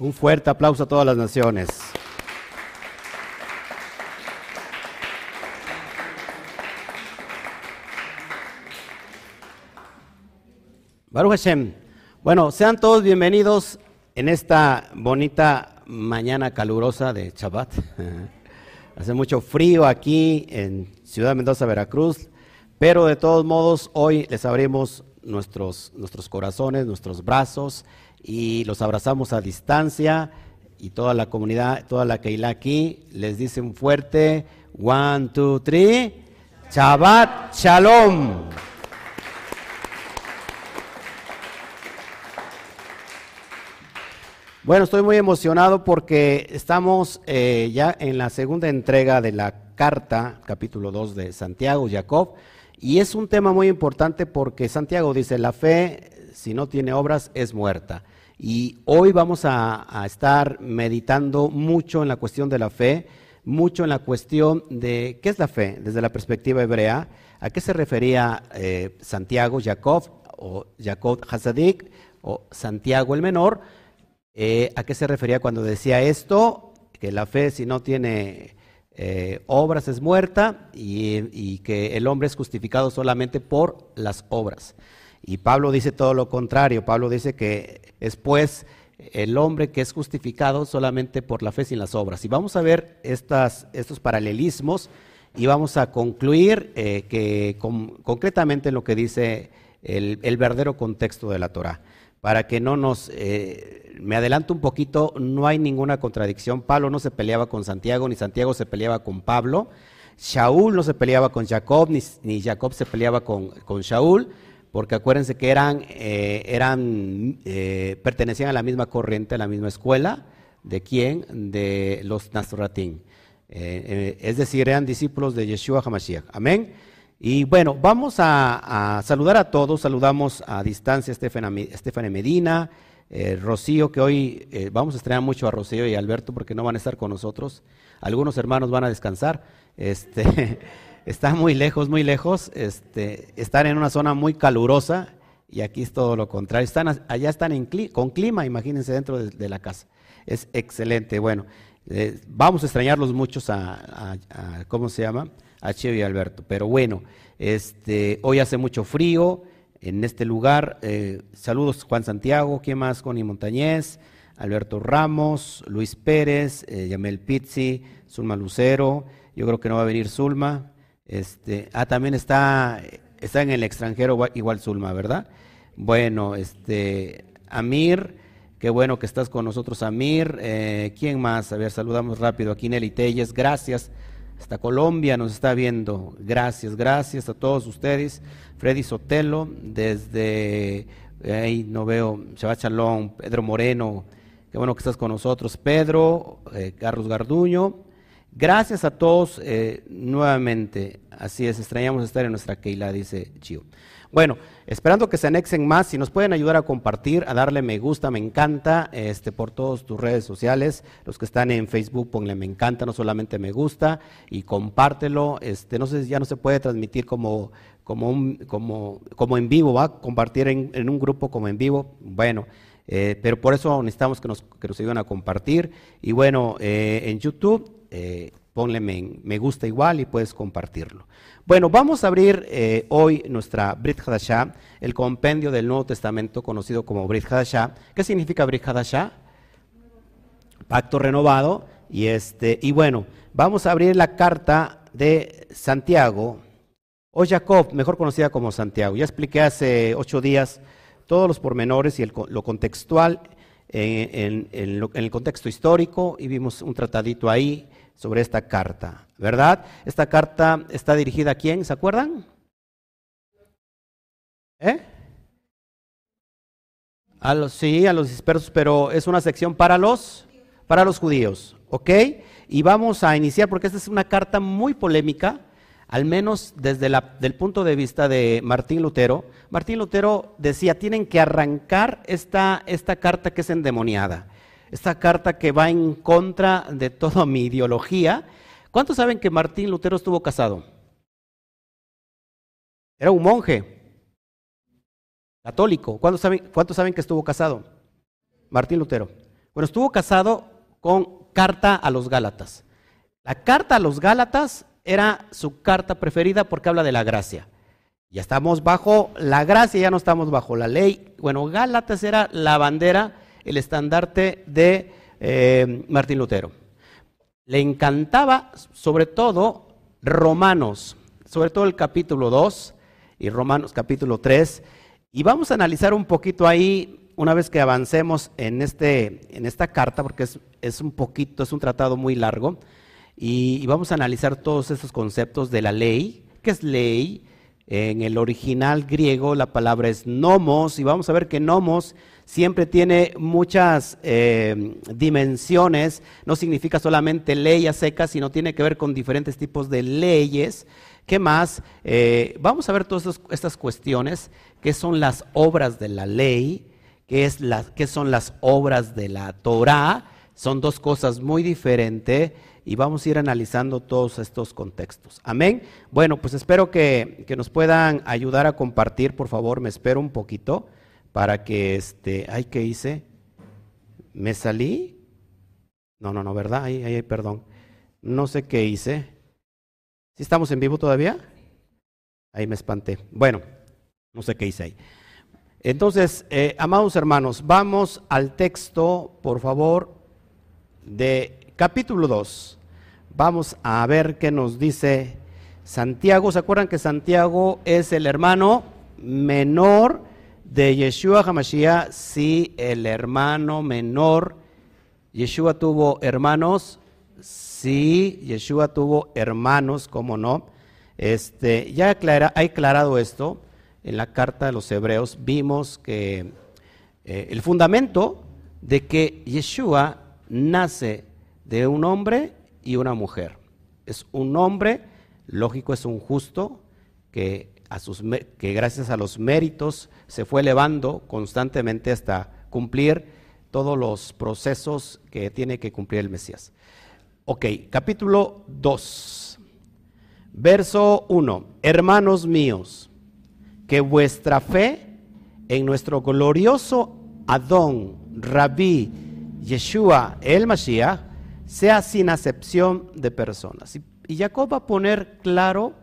Un fuerte aplauso a todas las naciones. Baruch Hashem. Bueno, sean todos bienvenidos en esta bonita mañana calurosa de Shabbat. Hace mucho frío aquí en Ciudad Mendoza, Veracruz, pero de todos modos hoy les abrimos nuestros, nuestros corazones, nuestros brazos y los abrazamos a distancia y toda la comunidad, toda la Keilah aquí les dice un fuerte one, two, three, Shabbat Shalom. Bueno, estoy muy emocionado porque estamos eh, ya en la segunda entrega de la carta, capítulo 2 de Santiago, Jacob, y es un tema muy importante porque Santiago dice, la fe, si no tiene obras, es muerta. Y hoy vamos a, estar meditando mucho en la cuestión de la fe, mucho en la cuestión de qué es la fe desde la perspectiva hebrea, a qué se refería eh, Santiago, Jacob, o Jacob Hasadik, o Santiago el Menor, eh, ¿A qué se refería cuando decía esto? Que la fe si no tiene eh, obras es muerta y, que el hombre es justificado solamente por las obras. Y Pablo dice todo lo contrario. Pablo dice que es pues el hombre que es justificado solamente por la fe sin las obras. Y vamos a ver estas, estos paralelismos y vamos a concluir eh, que concretamente lo que dice el, verdadero contexto de la Torah para que no nos... Eh, me adelanto un poquito, no hay ninguna contradicción. Pablo no se peleaba con Santiago, ni Santiago se peleaba con Pablo. Shaul no se peleaba con Jacob, ni, Jacob se peleaba con, con, Shaul, porque acuérdense que eran, eh, eran eh, pertenecían a la misma corriente, a la misma escuela. ¿De quién? De los Nazratín. es decir, eran discípulos de Yeshua HaMashiach. Amén. Y bueno, vamos a, saludar a todos, saludamos a distancia a Estefania Medina, eh, Rocío, que hoy eh, vamos a estrenar mucho a Rocío y Alberto porque no van a estar con nosotros. Algunos hermanos van a descansar. Este, están muy lejos, muy lejos. Este, están en una zona muy calurosa y aquí es todo lo contrario. Están, allá están con clima, imagínense, dentro de, la casa. Es excelente. Bueno, eh, vamos a extrañarlos muchos a, a ¿cómo se llama? a Cheo y Alberto. Pero bueno, este, hoy hace mucho frío en este lugar. Eh, saludos Juan Santiago, ¿quién más? Connie Montañez, Alberto Ramos, Luis Pérez, eh, Yamel Pizzi, Zulma Lucero. Yo creo que no va a venir Zulma. Este, ah, también está, está en el extranjero igual Zulma, ¿verdad? Bueno, este, Amir, qué bueno que estás con nosotros, Amir. Eh, ¿Quién más? A ver, saludamos rápido aquí, Nelly Telles, gracias hasta Colombia nos está viendo. Gracias, gracias a todos ustedes. Freddy Sotelo, desde ahí no veo, Shabbat Chalón, Pedro Moreno, qué bueno que estás con nosotros. Pedro, eh, Carlos Garduño. Gracias a todos eh, nuevamente. Así es, extrañamos estar en nuestra Keila, dice Chio. Bueno, esperando que se anexen más, si nos pueden ayudar a compartir, a darle me gusta, me encanta, este, por todas tus redes sociales, los que están en Facebook, ponle me encanta, no solamente me gusta, y compártelo, este, no sé ya no se puede transmitir como, como, un, como, como en vivo, ¿va? Compartir en, un grupo como en vivo, bueno, eh, pero por eso necesitamos que nos, que nos ayuden a compartir, y bueno, eh, en YouTube, eh, ponle me, gusta igual y puedes compartirlo. Bueno, vamos a abrir eh, hoy nuestra Brit Hadashah, el compendio del Nuevo Testamento conocido como Brit Hadashah. ¿Qué significa Brit Hadashah? Pacto renovado. Y, este, y bueno, vamos a abrir la carta de Santiago, o Jacob, mejor conocida como Santiago. Ya expliqué hace ocho días todos los pormenores y lo contextual en, en el contexto histórico y vimos un tratadito ahí sobre esta carta, ¿verdad? Esta carta está dirigida a quién, ¿se acuerdan? ¿Eh? A los, sí, a los dispersos, pero es una sección para los, para los judíos, ¿ok? Y vamos a iniciar porque esta es una carta muy polémica, al menos desde el punto de vista de Martín Lutero. Martín Lutero decía, tienen que arrancar esta, esta carta que es endemoniada esta carta que va en contra de toda mi ideología. ¿Cuántos saben que Martín Lutero estuvo casado? Era un monje católico. ¿Cuántos saben, ¿Cuántos saben que estuvo casado? Martín Lutero. Bueno, estuvo casado con carta a los Gálatas. La carta a los Gálatas era su carta preferida porque habla de la gracia. Ya estamos bajo la gracia, ya no estamos bajo la ley. Bueno, Gálatas era la bandera, el estandarte de eh, Martín Lutero. Le encantaba sobre todo Romanos, sobre todo el capítulo 2 y Romanos capítulo 3. Y vamos a analizar un poquito ahí, una vez que avancemos en, este, en esta carta, porque es, es un poquito, es un tratado muy largo, y, y vamos a analizar todos esos conceptos de la ley, qué es ley, en el original griego la palabra es nomos y vamos a ver que nomos siempre tiene muchas eh, dimensiones, no significa solamente ley a seca, sino tiene que ver con diferentes tipos de leyes. ¿Qué más? Eh, vamos a ver todas estas cuestiones, qué son las obras de la ley, qué, qué son las obras de la Torah, son dos cosas muy diferentes y vamos a ir analizando todos estos contextos. Amén. Bueno, pues espero que, nos puedan ayudar a compartir, por favor, me espero un poquito para que este, ay, ¿qué hice? ¿Me salí? No, no, no, ¿verdad? Ahí, ahí, perdón. No sé qué hice. ¿Sí estamos en vivo todavía? Ahí me espanté. Bueno, no sé qué hice ahí. Entonces, eh, amados hermanos, vamos al texto, por favor, de capítulo 2. Vamos a ver qué nos dice Santiago. ¿Se acuerdan que Santiago es el hermano menor de Yeshua Hamashiach? Sí, el hermano menor. Yeshua tuvo hermanos. Sí, Yeshua tuvo hermanos, ¿cómo no? Este, ya ha aclarado esto en la carta de los hebreos. Vimos que eh, el fundamento de que Yeshua nace de un hombre y una mujer. Es un hombre, lógico, es un justo que, a sus, que gracias a los méritos se fue elevando constantemente hasta cumplir todos los procesos que tiene que cumplir el Mesías. Ok, capítulo 2, verso 1. Hermanos míos, que vuestra fe en nuestro glorioso Adón, Rabí, Yeshua, el Mashiach, sea sin acepción de personas. Y, Jacob va a poner claro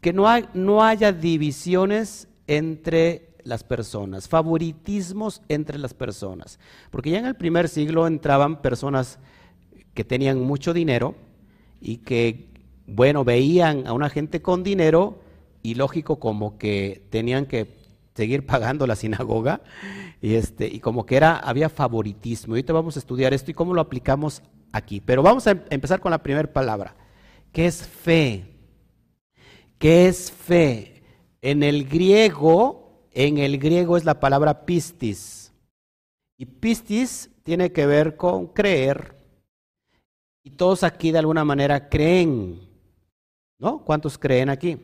que no, no haya divisiones entre las personas, favoritismos entre las personas. Porque ya en el primer siglo entraban personas que tenían mucho dinero y que, bueno, veían a una gente con dinero y lógico como que tenían que seguir pagando la sinagoga y, este, y como que era, había favoritismo. Y ahorita vamos a estudiar esto y cómo lo aplicamos aquí. Pero vamos a em-, empezar con la primera palabra, que es fe. ¿Qué es fe? En el griego, en el griego es la palabra pistis. Y pistis tiene que ver con creer. Y todos aquí de alguna manera creen. ¿No? ¿Cuántos creen aquí?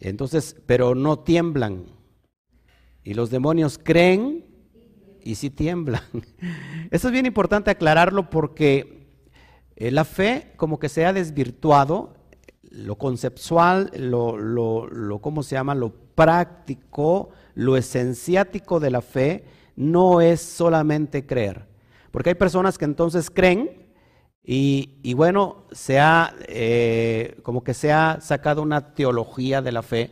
Entonces, pero no tiemblan. Y los demonios creen y si tiemblan. Eso es bien importante aclararlo porque eh, la fe como que se ha desvirtuado, lo conceptual, lo, lo, ¿cómo se llama? Lo práctico, lo esenciático de la fe no es solamente creer. Porque hay personas que entonces creen y, bueno, se ha, eh, como que se ha sacado una teología de la fe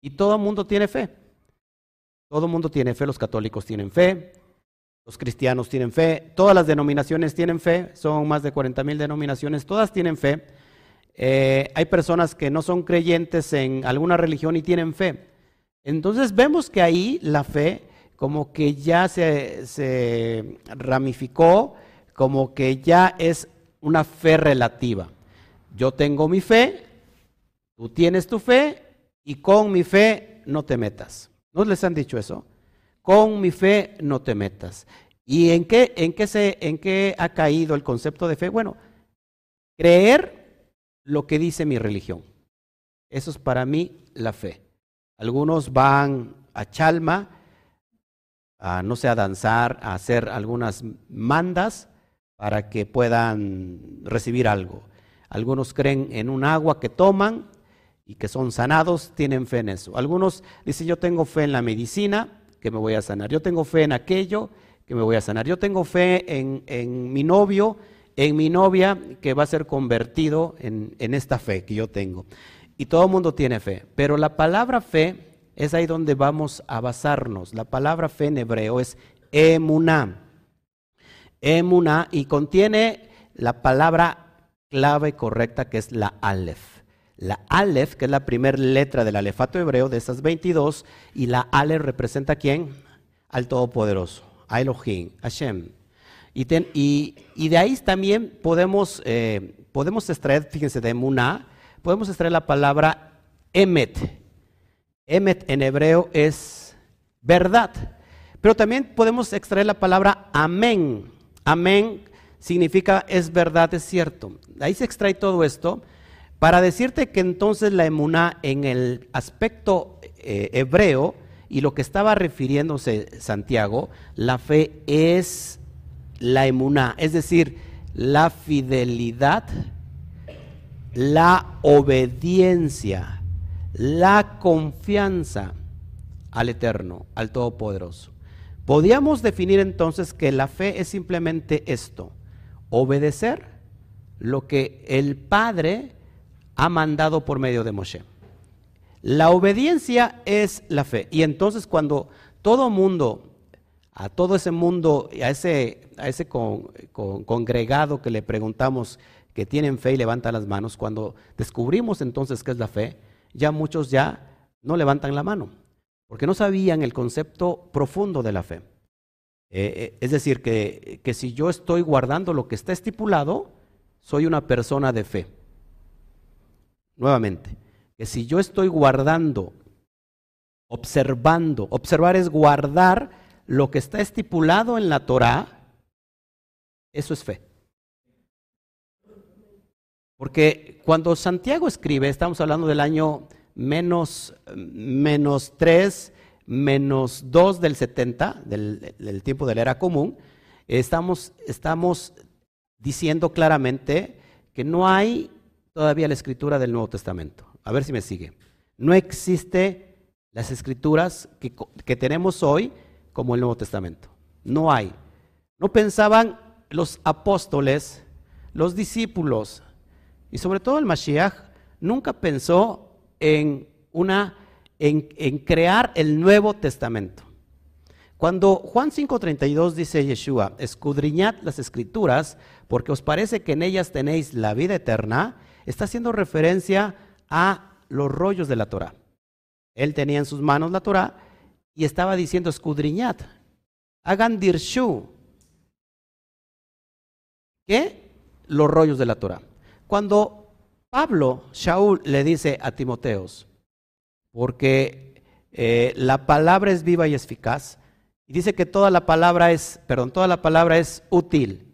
y todo el mundo tiene fe. Todo el mundo tiene fe, los católicos tienen fe, los cristianos tienen fe, todas las denominaciones tienen fe, son más de 40 mil denominaciones, todas tienen fe. Eh, hay personas que no son creyentes en alguna religión y tienen fe. Entonces vemos que ahí la fe como que ya se, se ramificó, como que ya es una fe relativa. Yo tengo mi fe, tú tienes tu fe y con mi fe no te metas. ¿No les han dicho eso? Con mi fe no te metas. ¿Y en qué, en qué, se, en qué ha caído el concepto de fe? Bueno, creer lo que dice mi religión. Eso es para mí la fe. Algunos van a Chalma, a, no sé, a danzar, a hacer algunas mandas para que puedan recibir algo. Algunos creen en un agua que toman y que son sanados, tienen fe en eso. Algunos dicen, yo tengo fe en la medicina, que me voy a sanar. Yo tengo fe en aquello, que me voy a sanar. Yo tengo fe en, en mi novio, en mi novia, que va a ser convertido en, en esta fe que yo tengo. Y todo el mundo tiene fe. Pero la palabra fe es ahí donde vamos a basarnos. La palabra fe en hebreo es emuná. Emuná y contiene la palabra clave correcta que es la Aleph. La Aleph, que es la primera letra del alefato hebreo de esas 22, y la Aleph representa a quién? Al Todopoderoso, a Elohim, Hashem. Y, y, de ahí también podemos, eh, podemos extraer, fíjense, de Emuná, podemos extraer la palabra Emet. Emet en hebreo es verdad. Pero también podemos extraer la palabra amén. Amén significa es verdad, es cierto. Ahí se extrae todo esto para decirte que entonces la emuná en el aspecto eh, hebreo y lo que estaba refiriéndose Santiago, la fe es la emuná, es decir, la fidelidad, la obediencia, la confianza al Eterno, al Todopoderoso. Podríamos definir entonces que la fe es simplemente esto, obedecer lo que el Padre ha mandado por medio de Moshe. La obediencia es la fe. Y entonces cuando todo mundo, a todo ese mundo, a ese, a ese congregado que le preguntamos que tienen fe y levantan las manos, cuando descubrimos entonces qué es la fe, ya muchos ya no levantan la mano, porque no sabían el concepto profundo de la fe. Eh, eh, es decir, que, que si yo estoy guardando lo que está estipulado, soy una persona de fe. Nuevamente, que si yo estoy guardando, observando, observar es guardar lo que está estipulado en la Torah, eso es fe. Porque cuando Santiago escribe, estamos hablando del año menos, menos 3, menos 2 del 70, del, tiempo de la era común, estamos, estamos diciendo claramente que no hay todavía la escritura del Nuevo Testamento. A ver si me sigue. No existe las escrituras que, que tenemos hoy como el Nuevo Testamento. No hay. No pensaban los apóstoles, los discípulos y sobre todo el Mashiach nunca pensó en una en, crear el Nuevo Testamento. Cuando Juan 5:32 dice Yeshua, escudriñad las escrituras porque os parece que en ellas tenéis la vida eterna, está haciendo referencia a los rollos de la Torah. Él tenía en sus manos la Torah y estaba diciendo escudriñad, hagan dirshu. ¿Qué? Los rollos de la Torah. Cuando Pablo, Shaul, le dice a Timoteos, porque eh, la palabra es viva y eficaz. Y dice que toda la palabra es, perdón, toda la palabra es útil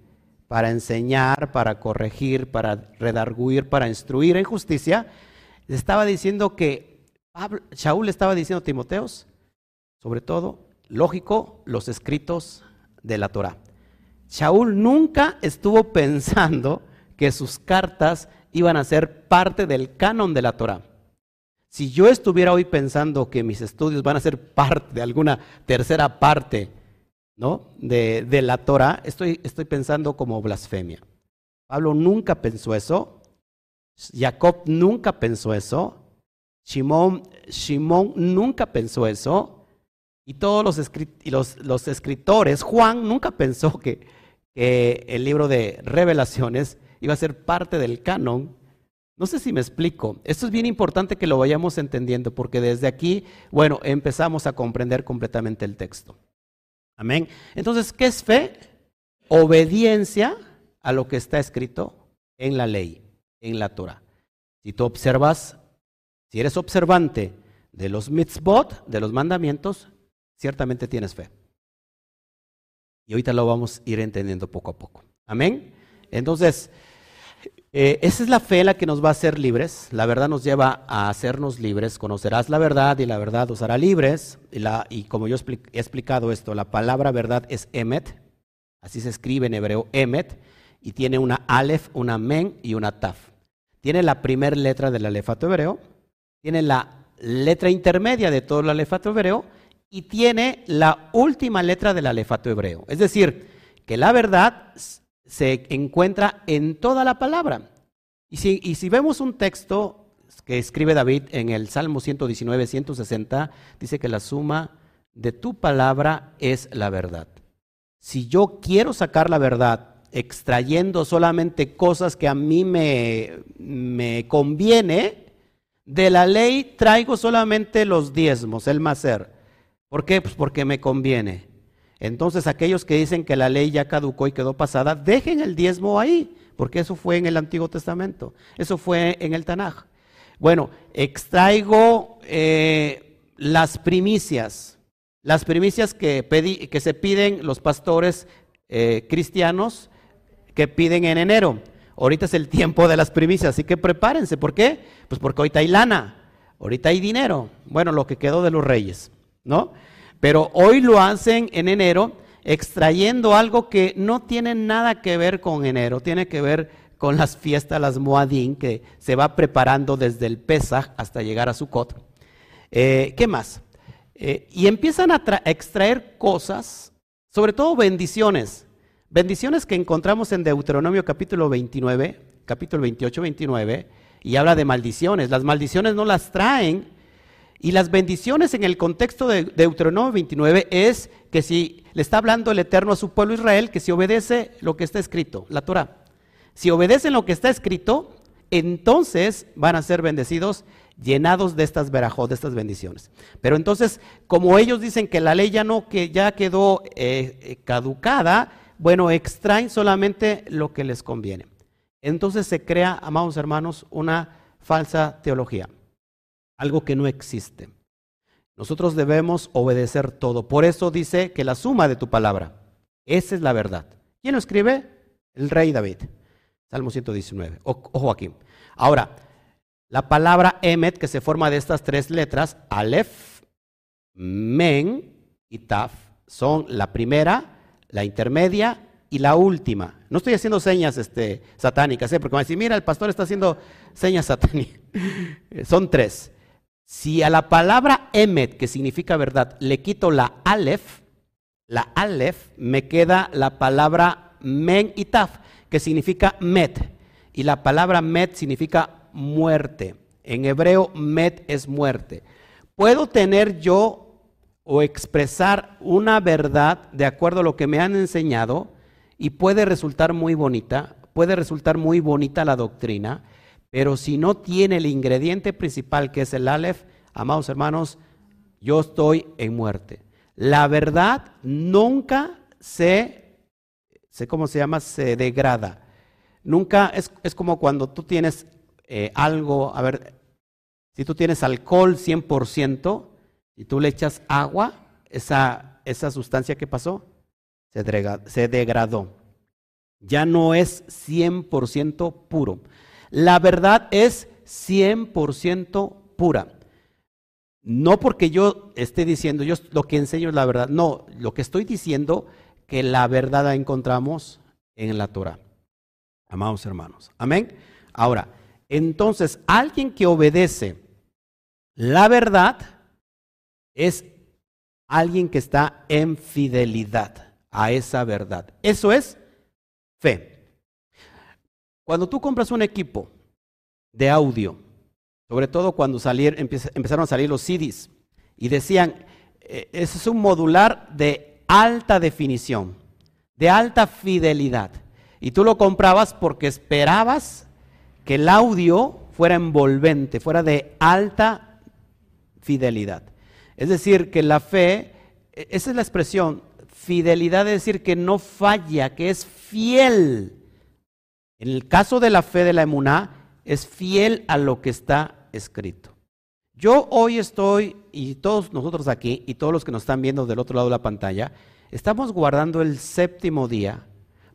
para enseñar, para corregir, para redarguir, para instruir en justicia. Estaba diciendo que Pablo, estaba diciendo a Timoteos, sobre todo, lógico, los escritos de la Torah. Shaul nunca estuvo pensando que sus cartas iban a ser parte del canon de la Torah. Si yo estuviera hoy pensando que mis estudios van a ser parte de alguna tercera parte ¿no? de, de la Torah, estoy, estoy pensando como blasfemia. Pablo nunca pensó eso, Jacob nunca pensó eso, Simón nunca pensó eso, y todos los, los, los escritores, Juan nunca pensó que, que el libro de revelaciones iba a ser parte del canon no sé si me explico. Esto es bien importante que lo vayamos entendiendo porque desde aquí, bueno, empezamos a comprender completamente el texto. Amén. Entonces, ¿qué es fe? Obediencia a lo que está escrito en la ley, en la Torah. Si tú observas, si eres observante de los mitzvot, de los mandamientos, ciertamente tienes fe. Y ahorita lo vamos a ir entendiendo poco a poco. Amén. Entonces, eh, esa es la fe la que nos va a hacer libres. La verdad nos lleva a hacernos libres. Conocerás la verdad y la verdad os hará libres. Y, como yo he explicado esto, la palabra verdad es emet. Así se escribe en hebreo emet. Y tiene una alef, una men y una taf. Tiene la primera letra del alefato hebreo. Tiene la letra intermedia de todo el alefato hebreo. y tiene la última letra del alefato hebreo. Es decir, que la verdad se encuentra en toda la palabra. Y si, y si vemos un texto que escribe David en el Salmo 119, 160, dice que la suma de tu palabra es la verdad. Si yo quiero sacar la verdad extrayendo solamente cosas que a mí me, me conviene, de la ley traigo solamente los diezmos, el macer. ¿Por qué? Pues porque me conviene. Entonces aquellos que dicen que la ley ya caducó y quedó pasada, dejen el diezmo ahí, porque eso fue en el Antiguo Testamento, eso fue en el Tanaj. Bueno, extraigo eh, las primicias, las primicias que, se piden los pastores eh, cristianos que piden en enero. Ahorita es el tiempo de las primicias, así que prepárense. ¿Por qué? Pues porque ahorita hay lana, ahorita hay dinero. Bueno, lo que quedó de los reyes, ¿no? Pero hoy lo hacen en enero extrayendo algo que no tiene nada que ver con enero, tiene que ver con las fiestas, las Moadín, que se va preparando desde el Pesach hasta llegar a Sukkot. Eh, ¿Qué más? Eh, y empiezan a extraer cosas, sobre todo bendiciones. Bendiciones que encontramos en Deuteronomio capítulo 29, capítulo 28, 29, y habla de maldiciones. Las maldiciones no las traen. Y las bendiciones en el contexto de Deuteronomio 29 es que si le está hablando el Eterno a su pueblo Israel, que si obedece lo que está escrito, la Torah. Si obedecen lo que está escrito, entonces van a ser bendecidos, llenados de estas verajos, de estas bendiciones. Pero entonces, como ellos dicen que la ley ya no, que ya quedó eh, eh, caducada, bueno, extraen solamente lo que les conviene. Entonces se crea, amados hermanos, una falsa teología, algo que no existe. Nosotros debemos obedecer todo. Por eso dice que la suma de tu palabra, esa es la verdad. ¿Quién lo escribe? El rey David. Salmo 119. ojo aquí. Ahora, la palabra Emet, que se forma de estas tres letras, Aleph, Men y Taf, son la primera, la intermedia y la última. No estoy haciendo señas este, satánicas, ¿eh? porque me a decir, mira, el pastor está haciendo señas satánicas. Son tres. Si a la palabra emet, que significa verdad, le quito la alef, la alef, me queda la palabra men y taf, que significa met. Y la palabra met significa muerte. En hebreo, met es muerte. Puedo tener yo o expresar una verdad de acuerdo a lo que me han enseñado y puede resultar muy bonita, puede resultar muy bonita la doctrina, pero si no tiene el ingrediente principal que es el Aleph, amados hermanos, yo estoy en muerte. La verdad nunca se, sé cómo se llama, se degrada. Nunca es, es como cuando tú tienes eh, algo, a ver, si tú tienes alcohol 100%, y tú le echas agua, esa, esa sustancia que pasó se, degradó. Ya no es 100% puro. La verdad es 100% pura. No porque yo esté diciendo, yo lo que enseño es la verdad. No, lo que estoy diciendo que la verdad la encontramos en la Torah. Amados hermanos. Amén. Ahora, entonces, alguien que obedece la verdad, es alguien que está en fidelidad a esa verdad. Eso es fe. Cuando tú compras un equipo de audio, sobre todo cuando empezaron a salir los CDs, y decían, eh, ese es un modular de alta definición, de alta fidelidad. Y tú lo comprabas porque esperabas que el audio fuera envolvente, fuera de alta fidelidad. Es decir, que la fe, e, esa es la expresión, fidelidad es decir que no falla, que es fiel. En el caso de la fe de la emuná, es fiel a lo que está escrito. Yo hoy estoy, y todos nosotros aquí, y todos los que nos están viendo del otro lado de la pantalla, estamos guardando el séptimo día,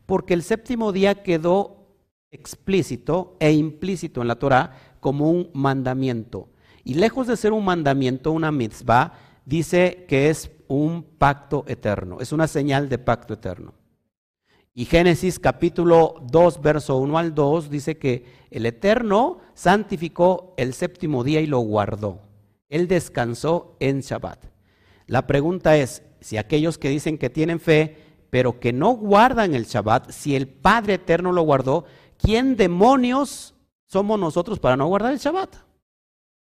porque el séptimo día quedó explícito e implícito en la Torah como un mandamiento. Y lejos de ser un mandamiento, una mitzvah, dice que es un pacto eterno, es una señal de pacto eterno. Y Génesis capítulo 2, verso 1 al 2 dice que el Eterno santificó el séptimo día y lo guardó. Él descansó en Shabbat. La pregunta es, si aquellos que dicen que tienen fe, pero que no guardan el Shabbat, si el Padre Eterno lo guardó, ¿quién demonios somos nosotros para no guardar el Shabbat?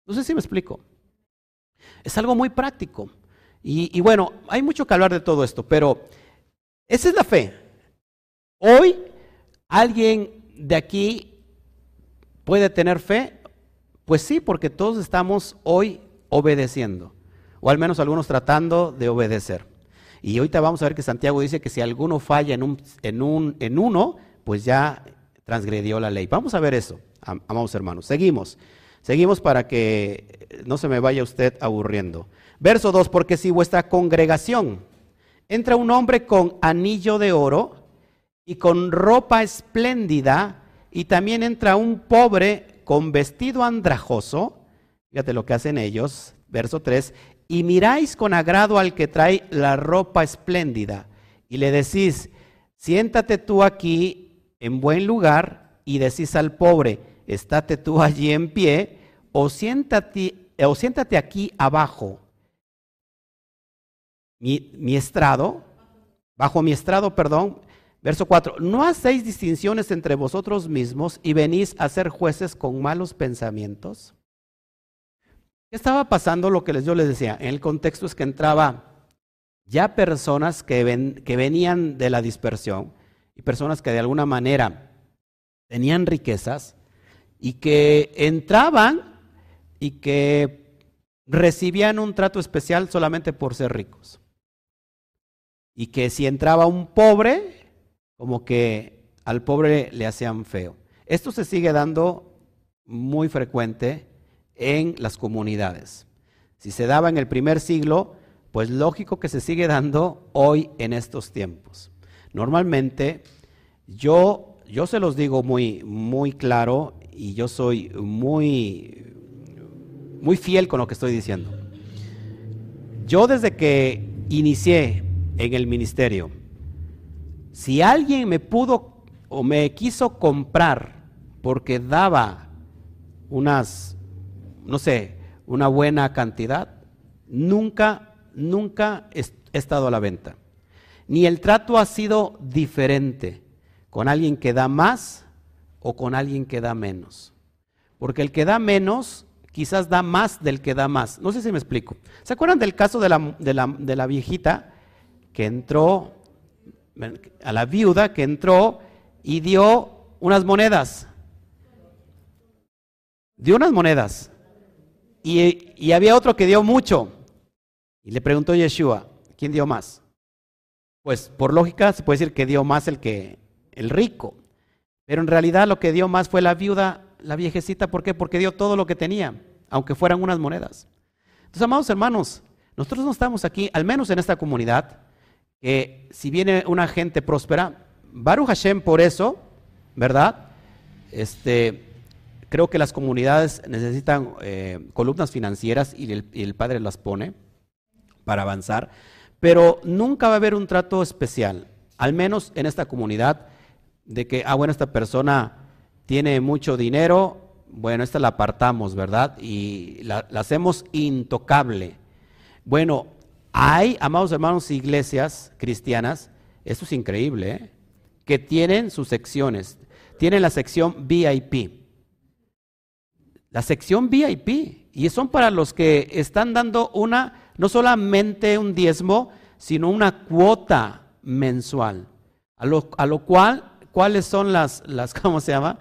No sé si me explico. Es algo muy práctico. Y, y bueno, hay mucho que hablar de todo esto, pero esa es la fe. Hoy alguien de aquí puede tener fe. Pues sí, porque todos estamos hoy obedeciendo, o al menos algunos tratando de obedecer. Y ahorita vamos a ver que Santiago dice que si alguno falla en, un, en, un, en uno, pues ya transgredió la ley. Vamos a ver eso, amados hermanos. Seguimos, seguimos para que no se me vaya usted aburriendo. Verso 2, porque si vuestra congregación entra un hombre con anillo de oro y con ropa espléndida, y también entra un pobre con vestido andrajoso, fíjate lo que hacen ellos, verso 3, y miráis con agrado al que trae la ropa espléndida, y le decís, siéntate tú aquí en buen lugar, y decís al pobre, estate tú allí en pie, o siéntate, o siéntate aquí abajo, mi, mi estrado, bajo mi estrado, perdón, Verso 4, no hacéis distinciones entre vosotros mismos y venís a ser jueces con malos pensamientos. ¿Qué estaba pasando? Lo que yo les decía, en el contexto es que entraba ya personas que, ven, que venían de la dispersión y personas que de alguna manera tenían riquezas y que entraban y que recibían un trato especial solamente por ser ricos. Y que si entraba un pobre, como que al pobre le hacían feo. Esto se sigue dando muy frecuente en las comunidades. Si se daba en el primer siglo, pues lógico que se sigue dando hoy en estos tiempos. Normalmente yo yo se los digo muy muy claro y yo soy muy muy fiel con lo que estoy diciendo. Yo desde que inicié en el ministerio si alguien me pudo o me quiso comprar porque daba unas, no sé, una buena cantidad, nunca, nunca he estado a la venta. Ni el trato ha sido diferente con alguien que da más o con alguien que da menos. Porque el que da menos quizás da más del que da más. No sé si me explico. ¿Se acuerdan del caso de la, de la, de la viejita que entró a la viuda que entró y dio unas monedas. Dio unas monedas. Y, había otro que dio mucho. Y le preguntó Yeshua, ¿quién dio más? Pues por lógica se puede decir que dio más el que el rico. Pero en realidad lo que dio más fue la viuda, la viejecita, ¿por qué? Porque dio todo lo que tenía, aunque fueran unas monedas. Entonces, amados hermanos, nosotros no estamos aquí, al menos en esta comunidad, que si viene una gente próspera, Baruch Hashem por eso, ¿verdad? Este, creo que las comunidades necesitan eh, columnas financieras y el, Padre las pone para avanzar, pero nunca va a haber un trato especial, al menos en esta comunidad, de que, ah, bueno, esta persona tiene mucho dinero, bueno, esta la apartamos, ¿verdad? Y la, la hacemos intocable. Bueno, hay, amados hermanos, iglesias cristianas, esto es increíble, ¿eh? que tienen sus secciones. Tienen la sección VIP. La sección VIP. Y son para los que están dando una, no solamente un diezmo, sino una cuota mensual. A lo, a lo cual, ¿cuáles son las, las ¿cómo se llama?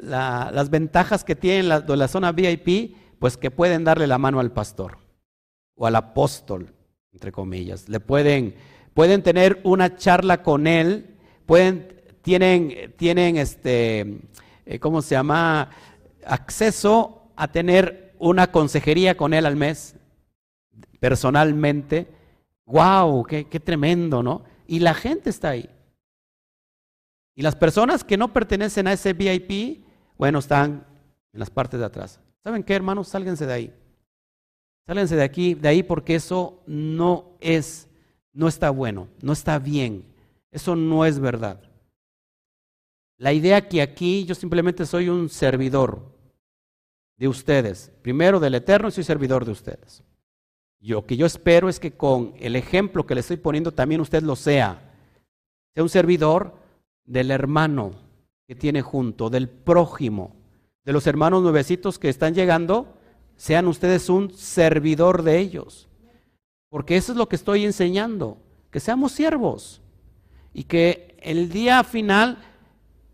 las ventajas que tienen de la zona VIP? Pues que pueden darle la mano al pastor o al apóstol entre comillas. Le pueden, pueden tener una charla con él, pueden, tienen, tienen este, eh, ¿cómo se llama? Acceso a tener una consejería con él al mes, personalmente. ¡Wow! Qué, qué tremendo, ¿no? Y la gente está ahí. Y las personas que no pertenecen a ese VIP, bueno, están en las partes de atrás. ¿Saben qué, hermanos? Sálganse de ahí. Sálense de aquí, de ahí porque eso no es, no está bueno, no está bien. Eso no es verdad. La idea que aquí yo simplemente soy un servidor de ustedes. Primero del Eterno y soy servidor de ustedes. Lo que yo espero es que con el ejemplo que le estoy poniendo también usted lo sea. Sea un servidor del hermano que tiene junto, del prójimo, de los hermanos nuevecitos que están llegando, sean ustedes un servidor de ellos. Porque eso es lo que estoy enseñando, que seamos siervos y que el día final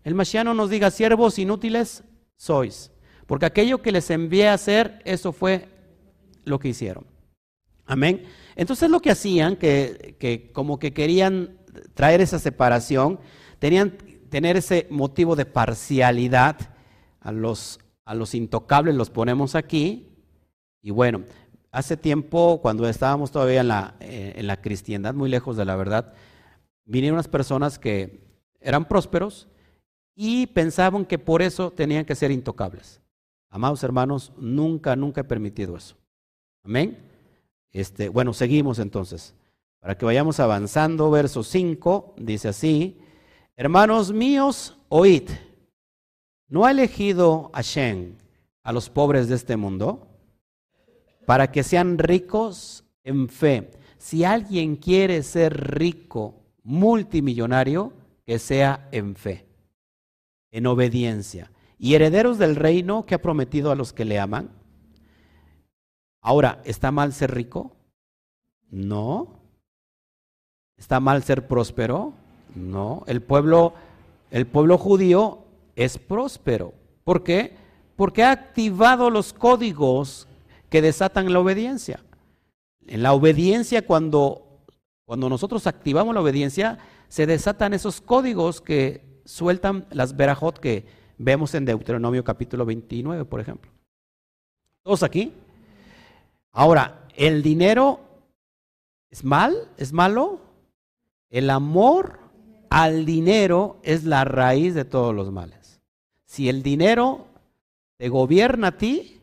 el Mashiach nos diga, siervos inútiles sois, porque aquello que les envié a hacer, eso fue lo que hicieron. Amén. Entonces lo que hacían, que, que como que querían traer esa separación, tenían tener ese motivo de parcialidad, a los, a los intocables los ponemos aquí, y bueno, hace tiempo, cuando estábamos todavía en la, eh, en la cristiandad, muy lejos de la verdad, vinieron unas personas que eran prósperos y pensaban que por eso tenían que ser intocables. Amados hermanos, nunca, nunca he permitido eso. Amén. Este, bueno, seguimos entonces. Para que vayamos avanzando, verso 5 dice así: Hermanos míos, oíd. ¿No ha elegido Hashem a los pobres de este mundo para que sean ricos en fe? Si alguien quiere ser rico, multimillonario, que sea en fe, en obediencia, y herederos del reino que ha prometido a los que le aman. Ahora, ¿está mal ser rico? No. ¿Está mal ser próspero? No. El pueblo, el pueblo judío es próspero. ¿Por qué? Porque ha activado los códigos que desatan la obediencia. En la obediencia, cuando, cuando nosotros activamos la obediencia, se desatan esos códigos que sueltan las verajot que vemos en Deuteronomio capítulo 29, por ejemplo. ¿Todos aquí? Ahora, ¿el dinero es mal? ¿Es malo? El amor al dinero es la raíz de todos los males. Si el dinero te gobierna a ti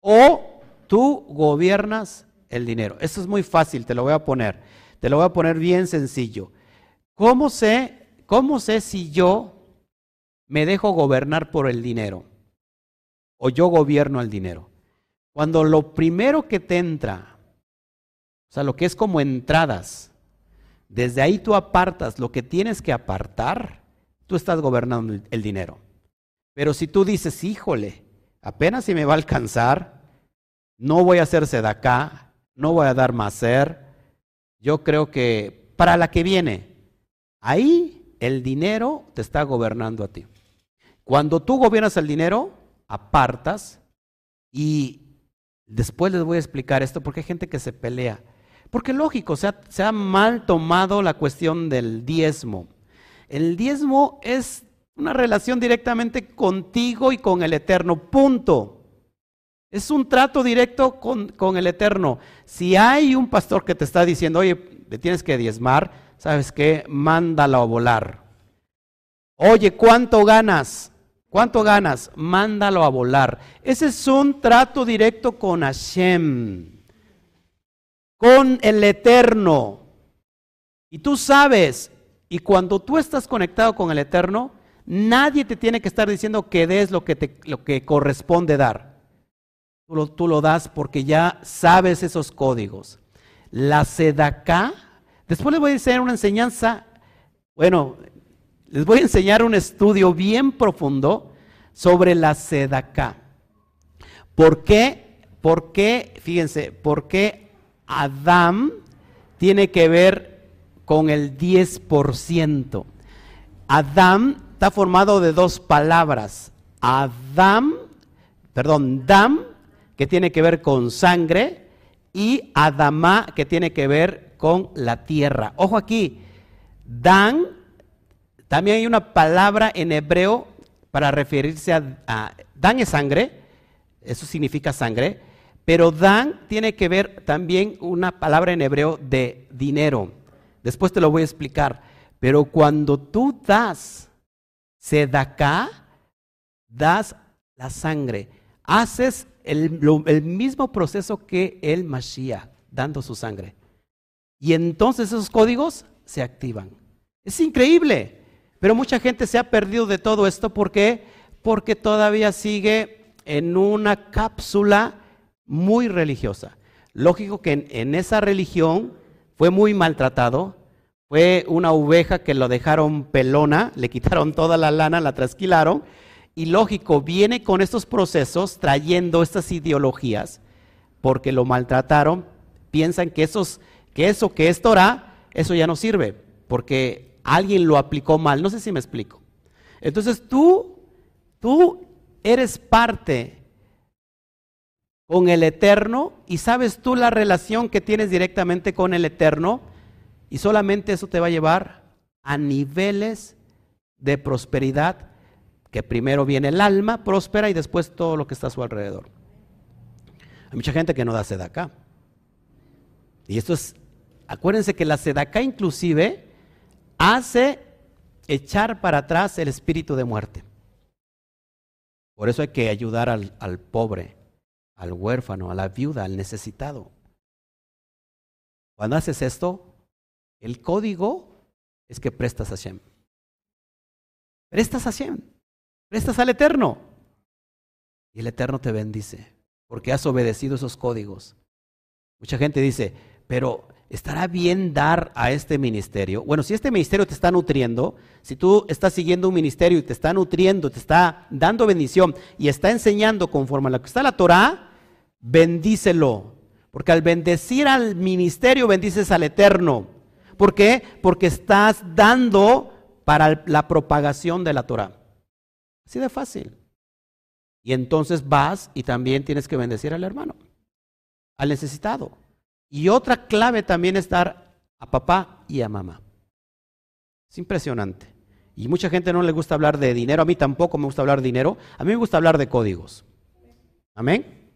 o tú gobiernas el dinero. Eso es muy fácil, te lo voy a poner. Te lo voy a poner bien sencillo. ¿Cómo sé, cómo sé si yo me dejo gobernar por el dinero o yo gobierno el dinero? Cuando lo primero que te entra, o sea, lo que es como entradas, desde ahí tú apartas lo que tienes que apartar, tú estás gobernando el dinero. Pero si tú dices, híjole, apenas si me va a alcanzar, no voy a hacer acá, no voy a dar más ser, yo creo que para la que viene, ahí el dinero te está gobernando a ti. Cuando tú gobiernas el dinero, apartas y después les voy a explicar esto porque hay gente que se pelea. Porque lógico, se ha, se ha mal tomado la cuestión del diezmo. El diezmo es una relación directamente contigo y con el Eterno, punto. Es un trato directo con, con, el Eterno. Si hay un pastor que te está diciendo, oye, le tienes que diezmar, ¿sabes qué? Mándalo a volar. Oye, ¿cuánto ganas? ¿Cuánto ganas? Mándalo a volar. Ese es un trato directo con Hashem con el eterno. Y tú sabes, y cuando tú estás conectado con el eterno, nadie te tiene que estar diciendo que des lo que, te, lo que corresponde dar. Tú lo, das porque ya sabes esos códigos. La sedacá, después les voy a enseñar una enseñanza, bueno, les voy a enseñar un estudio bien profundo sobre la sedacá. ¿Por qué? ¿Por qué? Fíjense, ¿por qué Adam tiene que ver con el 10%. Adam está formado de dos palabras. Adam, perdón, Dam, que tiene que ver con sangre, y Adamá, que tiene que ver con la tierra. Ojo aquí, Dan, también hay una palabra en hebreo para referirse a, a Dan es sangre, eso significa sangre, pero dan tiene que ver también una palabra en hebreo de dinero. Después te lo voy a explicar. Pero cuando tú das sedaká, das la sangre. Haces el, mismo proceso que el Mashiach, dando su sangre. Y entonces esos códigos se activan. Es increíble. Pero mucha gente se ha perdido de todo esto. ¿Por qué? Porque todavía sigue en una cápsula muy religiosa. Lógico que en, esa religión fue muy maltratado, fue una oveja que lo dejaron pelona, le quitaron toda la lana, la trasquilaron, y lógico, viene con estos procesos trayendo estas ideologías, porque lo maltrataron, piensan que, esos, que eso que es Torah, eso ya no sirve, porque alguien lo aplicó mal. No sé si me explico. Entonces tú, tú eres parte con el Eterno y sabes tú la relación que tienes directamente con el Eterno y solamente eso te va a llevar a niveles de prosperidad que primero viene el alma próspera y después todo lo que está a su alrededor. Hay mucha gente que no da acá. Y esto es, acuérdense que la sedacá inclusive hace echar para atrás el espíritu de muerte. Por eso hay que ayudar al, al pobre al huérfano, a la viuda, al necesitado. Cuando haces esto, el código es que prestas a Hashem. Prestas a Hashem. Prestas al Eterno. Y el Eterno te bendice porque has obedecido esos códigos. Mucha gente dice, pero ¿estará bien dar a este ministerio? Bueno, si este ministerio te está nutriendo, si tú estás siguiendo un ministerio y te está nutriendo, te está dando bendición y está enseñando conforme a lo que está la Torah, bendícelo. Porque al bendecir al ministerio, bendices al eterno. ¿Por qué? Porque estás dando para la propagación de la Torah. Así de fácil. Y entonces vas y también tienes que bendecir al hermano, al necesitado. Y otra clave también es dar a papá y a mamá. Es impresionante. Y mucha gente no le gusta hablar de dinero, a mí tampoco me gusta hablar de dinero, a mí me gusta hablar de códigos. Amén.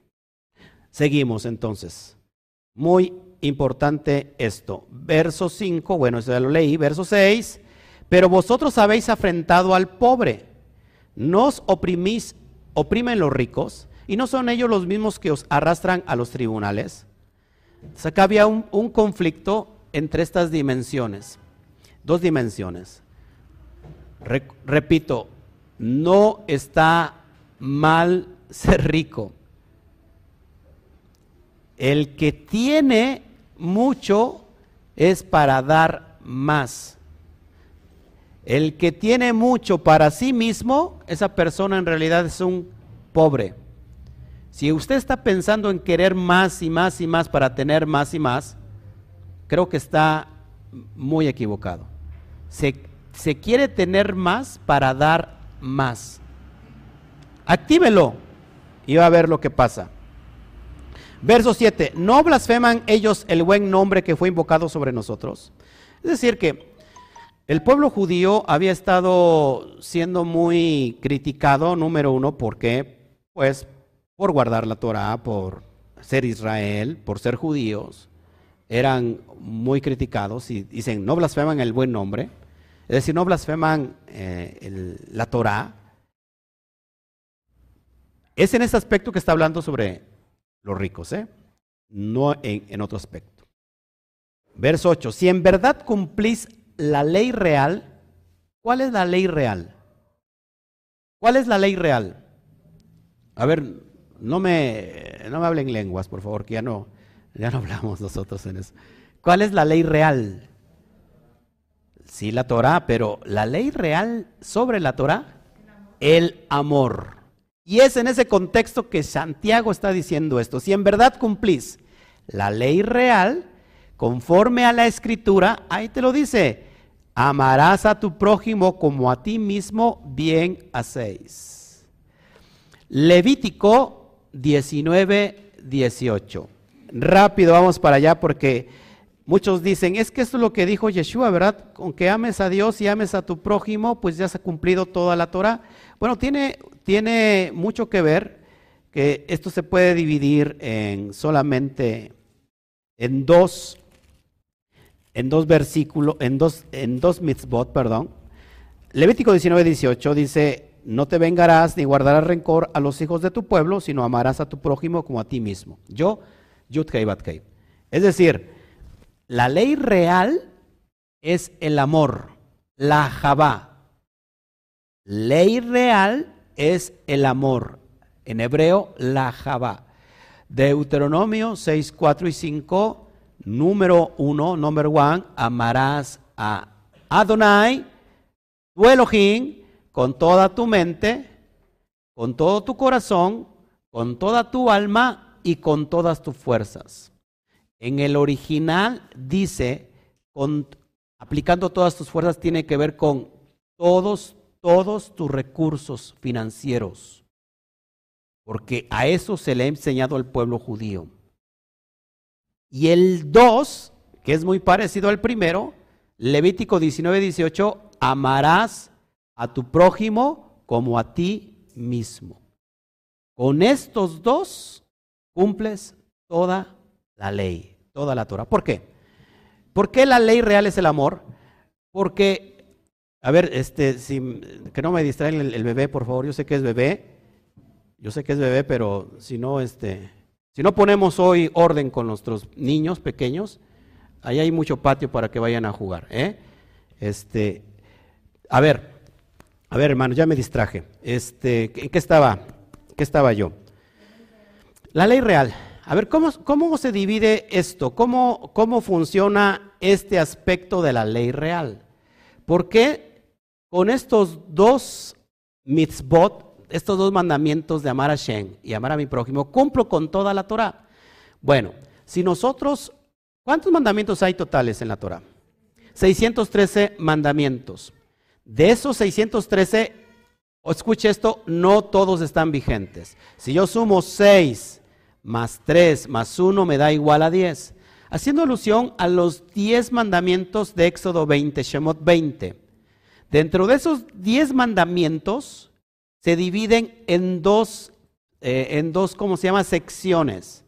Seguimos entonces. Muy importante esto. Verso 5, bueno, eso ya lo leí. Verso 6, pero vosotros habéis afrentado al pobre. Nos oprimís, oprimen los ricos, y no son ellos los mismos que os arrastran a los tribunales. Entonces acá había un, un conflicto entre estas dimensiones. Dos dimensiones. repito, no está mal ser rico el que tiene mucho es para dar más. El que tiene mucho para sí mismo, esa persona en realidad es un pobre. Si usted está pensando en querer más y más y más para tener más y más, creo que está muy equivocado. Se, se quiere tener más para dar más. Actívelo y va a ver lo que pasa. Verso 7, ¿no blasfeman ellos el buen nombre que fue invocado sobre nosotros? Es decir, que el pueblo judío había estado siendo muy criticado, número uno, porque, pues, por guardar la Torah, por ser Israel, por ser judíos, eran muy criticados y dicen, no blasfeman el buen nombre, es decir, no blasfeman eh, la Torah. Es en ese aspecto que está hablando sobre los ricos, ¿eh? no en, otro aspecto. Verso 8, si en verdad cumplís la ley real, ¿cuál es la ley real? ¿Cuál es la ley real? A ver, no me, no me hablen lenguas, por favor, que ya no, ya no hablamos nosotros en eso. ¿Cuál es la ley real? Sí, la Torah, pero la ley real sobre la Torah, el amor. Y es en ese contexto que Santiago está diciendo esto. Si en verdad cumplís la ley real, conforme a la escritura, ahí te lo dice, amarás a tu prójimo como a ti mismo, bien hacéis. Levítico 19, 18. Rápido, vamos para allá porque muchos dicen, es que esto es lo que dijo Yeshua, ¿verdad? Con que ames a Dios y ames a tu prójimo, pues ya se ha cumplido toda la Torah. Bueno, tiene tiene mucho que ver que esto se puede dividir en solamente en dos en dos versículos, en dos en dos mitzvot, perdón. Levítico 19, 18 dice, no te vengarás ni guardarás rencor a los hijos de tu pueblo, sino amarás a tu prójimo como a ti mismo. Yo, Yud Es decir, la ley real es el amor, la Jabá. Ley real es el amor. En hebreo, la Jabá. Deuteronomio 6, 4 y 5, número 1, number 1, amarás a Adonai, tu Elohim, con toda tu mente, con todo tu corazón, con toda tu alma y con todas tus fuerzas. En el original dice, con, aplicando todas tus fuerzas, tiene que ver con todos, todos tus recursos financieros. Porque a eso se le ha enseñado al pueblo judío. Y el 2, que es muy parecido al primero, Levítico 19, 18, amarás a tu prójimo como a ti mismo. Con estos dos cumples toda la ley, toda la Torah. ¿Por qué? ¿Por qué la ley real es el amor? Porque, a ver, este, si, que no me distraigan el, el, bebé, por favor. Yo sé que es bebé, yo sé que es bebé, pero si no, este, si no ponemos hoy orden con nuestros niños pequeños, ahí hay mucho patio para que vayan a jugar. ¿eh? Este, a ver, a ver, hermano, ya me distraje. Este, ¿En qué estaba? ¿Qué estaba yo? La ley real. A ver, ¿cómo, cómo se divide esto? ¿Cómo, ¿Cómo funciona este aspecto de la ley real? ¿Por qué con estos dos mitzvot, estos dos mandamientos de amar a Shem y amar a mi prójimo, cumplo con toda la Torah? Bueno, si nosotros, ¿cuántos mandamientos hay totales en la Torah? 613 mandamientos. De esos 613, escuche esto, no todos están vigentes. Si yo sumo 6 más 3 más 1 me da igual a 10. Haciendo alusión a los 10 mandamientos de Éxodo 20, Shemot 20. Dentro de esos 10 mandamientos se dividen en dos, eh, en dos, ¿cómo se llama? Secciones.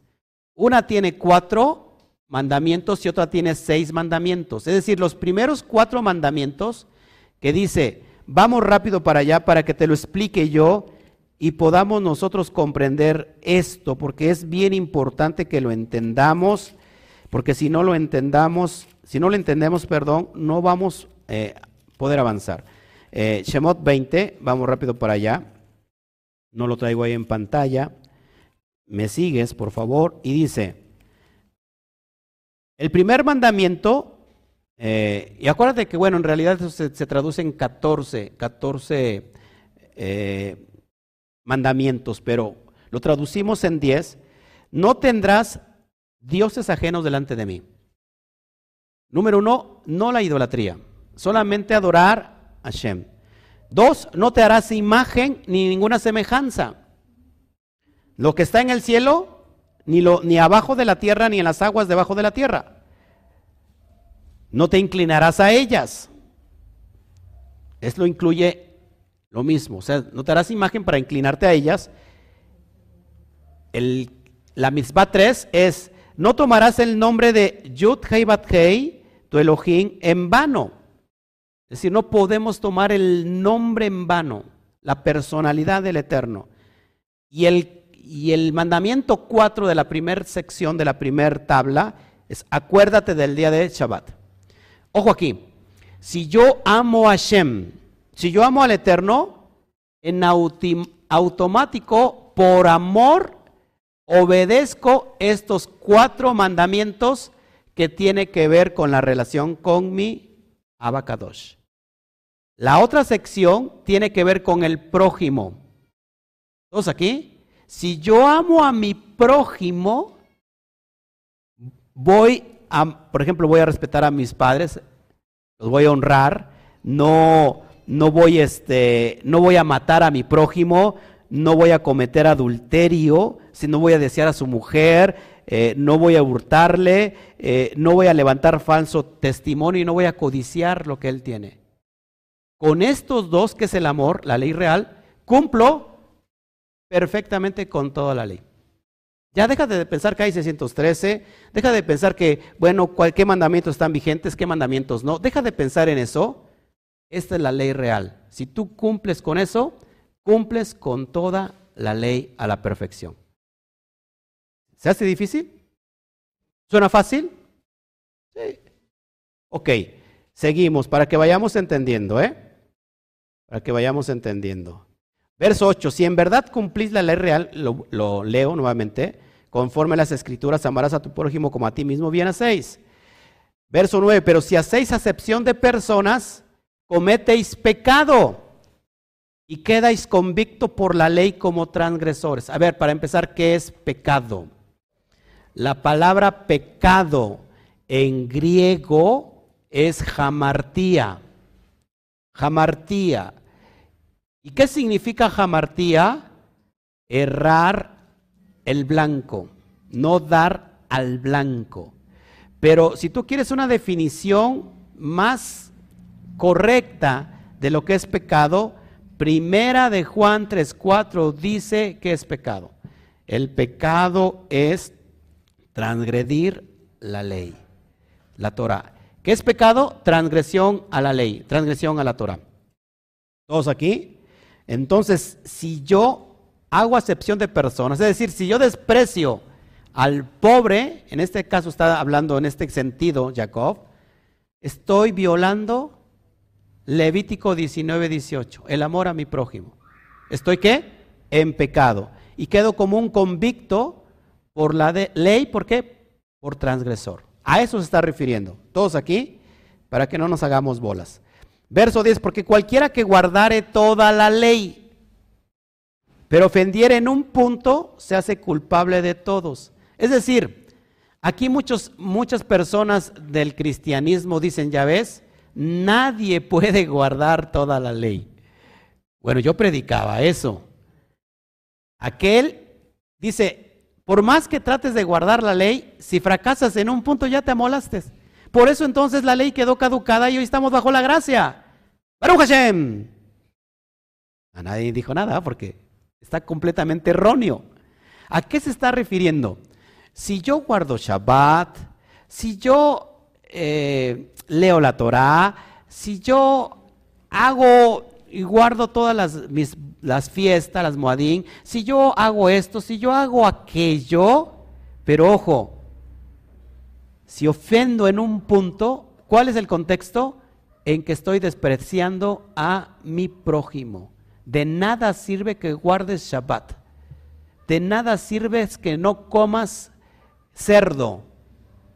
Una tiene cuatro mandamientos y otra tiene seis mandamientos. Es decir, los primeros cuatro mandamientos que dice, vamos rápido para allá para que te lo explique yo y podamos nosotros comprender esto, porque es bien importante que lo entendamos, porque si no lo entendamos, si no lo entendemos, perdón, no vamos a eh, poder avanzar. Eh, Shemot 20, vamos rápido para allá, no lo traigo ahí en pantalla, me sigues, por favor, y dice, el primer mandamiento eh, y acuérdate que, bueno, en realidad se, se traduce en 14, 14 eh, mandamientos, pero lo traducimos en 10. No tendrás dioses ajenos delante de mí. Número uno, no la idolatría, solamente adorar a Shem. Dos, no te harás imagen ni ninguna semejanza. Lo que está en el cielo, ni, lo, ni abajo de la tierra, ni en las aguas debajo de la tierra no te inclinarás a ellas. Esto incluye lo mismo, o sea, no te harás imagen para inclinarte a ellas. El, la misma 3 es, no tomarás el nombre de Yud Hei Hei, tu Elohim, en vano. Es decir, no podemos tomar el nombre en vano, la personalidad del Eterno. Y el, mandamiento 4 de la primera sección de la primera tabla es, acuérdate del día de Shabbat. Ojo aquí, si yo amo a Shem, si yo amo al Eterno, en automático, por amor, obedezco estos cuatro mandamientos que tiene que ver con la relación con mi abacadosh. La otra sección tiene que ver con el prójimo. ¿Todos aquí? Si yo amo a mi prójimo, voy por ejemplo, voy a respetar a mis padres, los voy a honrar, no, no, voy, este, no voy a matar a mi prójimo, no voy a cometer adulterio, si no voy a desear a su mujer, eh, no voy a hurtarle, eh, no voy a levantar falso testimonio y no voy a codiciar lo que él tiene. Con estos dos, que es el amor, la ley real, cumplo perfectamente con toda la ley. Ya deja de pensar que hay 613, deja de pensar que, bueno, qué mandamientos están vigentes, qué mandamientos no. Deja de pensar en eso. Esta es la ley real. Si tú cumples con eso, cumples con toda la ley a la perfección. ¿Se hace difícil? ¿Suena fácil? Sí. Ok, seguimos para que vayamos entendiendo, ¿eh? Para que vayamos entendiendo. Verso 8, si en verdad cumplís la ley real, lo, leo nuevamente, conforme a las escrituras, amarás a tu prójimo como a ti mismo, bien hacéis. Verso 9, pero si hacéis acepción de personas, cometéis pecado y quedáis convicto por la ley como transgresores. A ver, para empezar, ¿qué es pecado? La palabra pecado en griego es jamartía. Jamartía. ¿Y qué significa jamartía? Errar el blanco, no dar al blanco. Pero si tú quieres una definición más correcta de lo que es pecado, Primera de Juan 3:4 dice que es pecado. El pecado es transgredir la ley, la Torah. ¿Qué es pecado? Transgresión a la ley, transgresión a la Torah. ¿Todos aquí? Entonces, si yo hago acepción de personas, es decir, si yo desprecio al pobre, en este caso está hablando en este sentido Jacob, estoy violando Levítico 19, 18, el amor a mi prójimo. ¿Estoy qué? En pecado. Y quedo como un convicto por la ley, ¿por qué? Por transgresor. A eso se está refiriendo. Todos aquí, para que no nos hagamos bolas. Verso 10, porque cualquiera que guardare toda la ley, pero ofendiere en un punto, se hace culpable de todos. Es decir, aquí muchos, muchas personas del cristianismo dicen, ya ves, nadie puede guardar toda la ley. Bueno, yo predicaba eso. Aquel dice, por más que trates de guardar la ley, si fracasas en un punto ya te amolaste. Por eso entonces la ley quedó caducada y hoy estamos bajo la gracia. Baruch Hashem. A nadie dijo nada porque está completamente erróneo. ¿A qué se está refiriendo? Si yo guardo Shabbat, si yo eh, leo la Torah, si yo hago y guardo todas las, mis, las fiestas, las moadín, si yo hago esto, si yo hago aquello, pero ojo, si ofendo en un punto, ¿cuál es el contexto? En que estoy despreciando a mi prójimo. De nada sirve que guardes Shabbat. De nada sirve que no comas cerdo,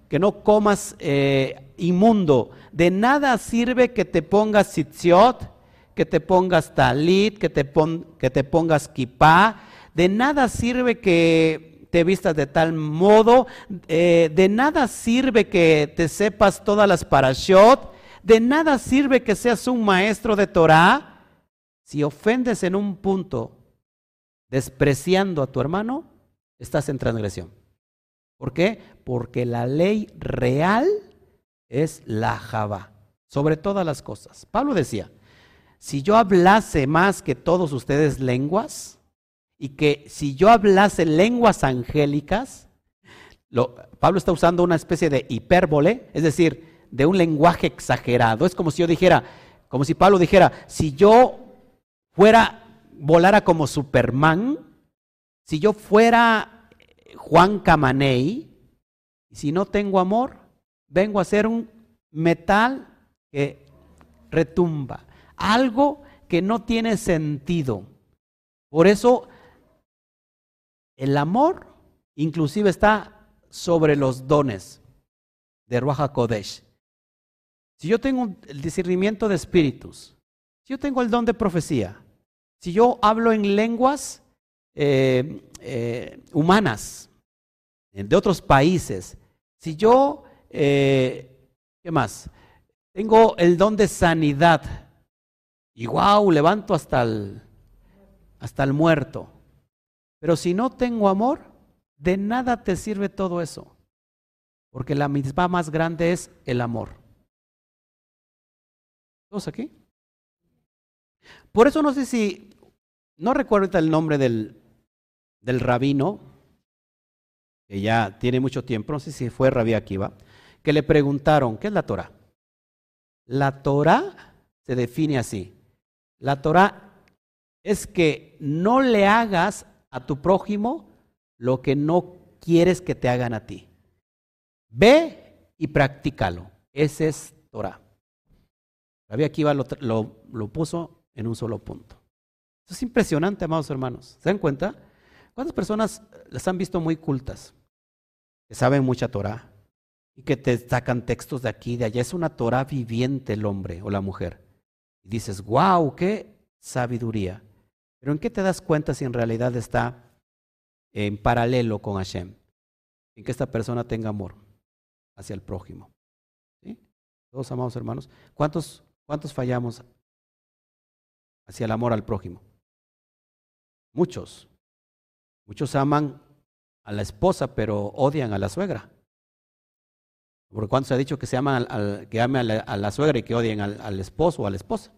que no comas eh, inmundo. De nada sirve que te pongas sitziot, que te pongas talit, que te, que te pongas kipá. De nada sirve que te vistas de tal modo. Eh, de nada sirve que te sepas todas las parashot. De nada sirve que seas un maestro de Torah. Si ofendes en un punto despreciando a tu hermano, estás en transgresión. ¿Por qué? Porque la ley real es la Java, sobre todas las cosas. Pablo decía, si yo hablase más que todos ustedes lenguas, y que si yo hablase lenguas angélicas, Pablo está usando una especie de hipérbole, es decir, de un lenguaje exagerado. Es como si yo dijera, como si Pablo dijera, si yo fuera, volara como Superman, si yo fuera Juan Camaney, si no tengo amor, vengo a ser un metal que retumba, algo que no tiene sentido. Por eso el amor inclusive está sobre los dones de Ruach Kodesh. Si yo tengo el discernimiento de espíritus, si yo tengo el don de profecía, si yo hablo en lenguas eh, eh, humanas, de otros países. Si yo, eh, ¿qué más? Tengo el don de sanidad y wow, levanto hasta el, hasta el muerto. Pero si no tengo amor, de nada te sirve todo eso. Porque la misma más grande es el amor. ¿Todos aquí? Por eso no sé si, no recuerdo el nombre del, del rabino, que ya tiene mucho tiempo, no sé si fue Rabí Akiva, que le preguntaron, ¿qué es la Torah? La Torah se define así. La Torah es que no le hagas a tu prójimo lo que no quieres que te hagan a ti. Ve y practícalo. Ese es Torah. Rabí Akiva lo, lo puso en un solo punto. Eso es impresionante, amados hermanos. ¿Se dan cuenta? ¿Cuántas personas las han visto muy cultas? Que saben mucha Torah y que te sacan textos de aquí y de allá. Es una Torah viviente el hombre o la mujer. Y dices, wow, qué sabiduría. Pero ¿en qué te das cuenta si en realidad está en paralelo con Hashem? En que esta persona tenga amor hacia el prójimo. Todos amados hermanos. ¿Cuántos, ¿Cuántos fallamos hacia el amor al prójimo? Muchos. Muchos aman a la esposa, pero odian a la suegra. Porque cuántos se ha dicho que se aman al, que ame a la, suegra y que odien al, al, esposo o a la esposa.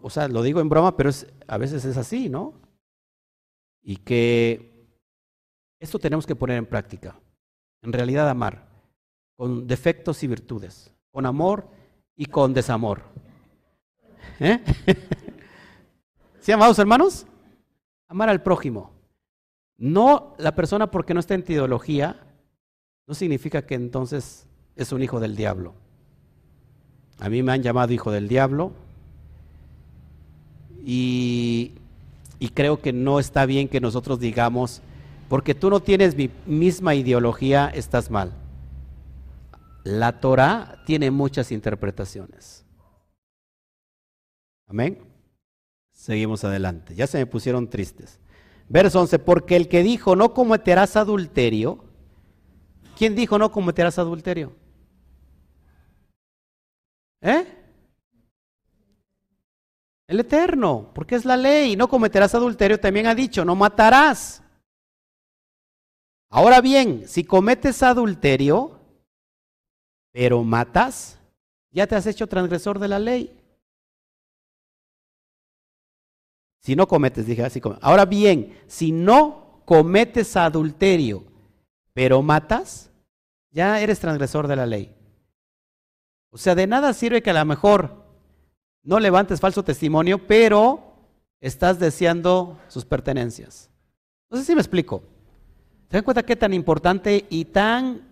O sea, lo digo en broma, pero es, a veces es así, ¿no? Y que esto tenemos que poner en práctica. En realidad amar, con defectos y virtudes, con amor y con desamor. ¿Eh? ¿Sí, amados hermanos? Amar al prójimo. No la persona porque no está en ideología, no significa que entonces es un hijo del diablo. A mí me han llamado hijo del diablo y, y creo que no está bien que nosotros digamos, porque tú no tienes mi misma ideología, estás mal. La Torah tiene muchas interpretaciones. Amén. Seguimos adelante. Ya se me pusieron tristes. Verso 11, porque el que dijo no cometerás adulterio, ¿quién dijo no cometerás adulterio? ¿Eh? El Eterno, porque es la ley, no cometerás adulterio, también ha dicho, no matarás. Ahora bien, si cometes adulterio, pero matas, ya te has hecho transgresor de la ley. Si no cometes, dije así. Ahora bien, si no cometes adulterio, pero matas, ya eres transgresor de la ley. O sea, de nada sirve que a lo mejor no levantes falso testimonio, pero estás deseando sus pertenencias. No sé si me explico. ¿Se dan cuenta qué tan importante y tan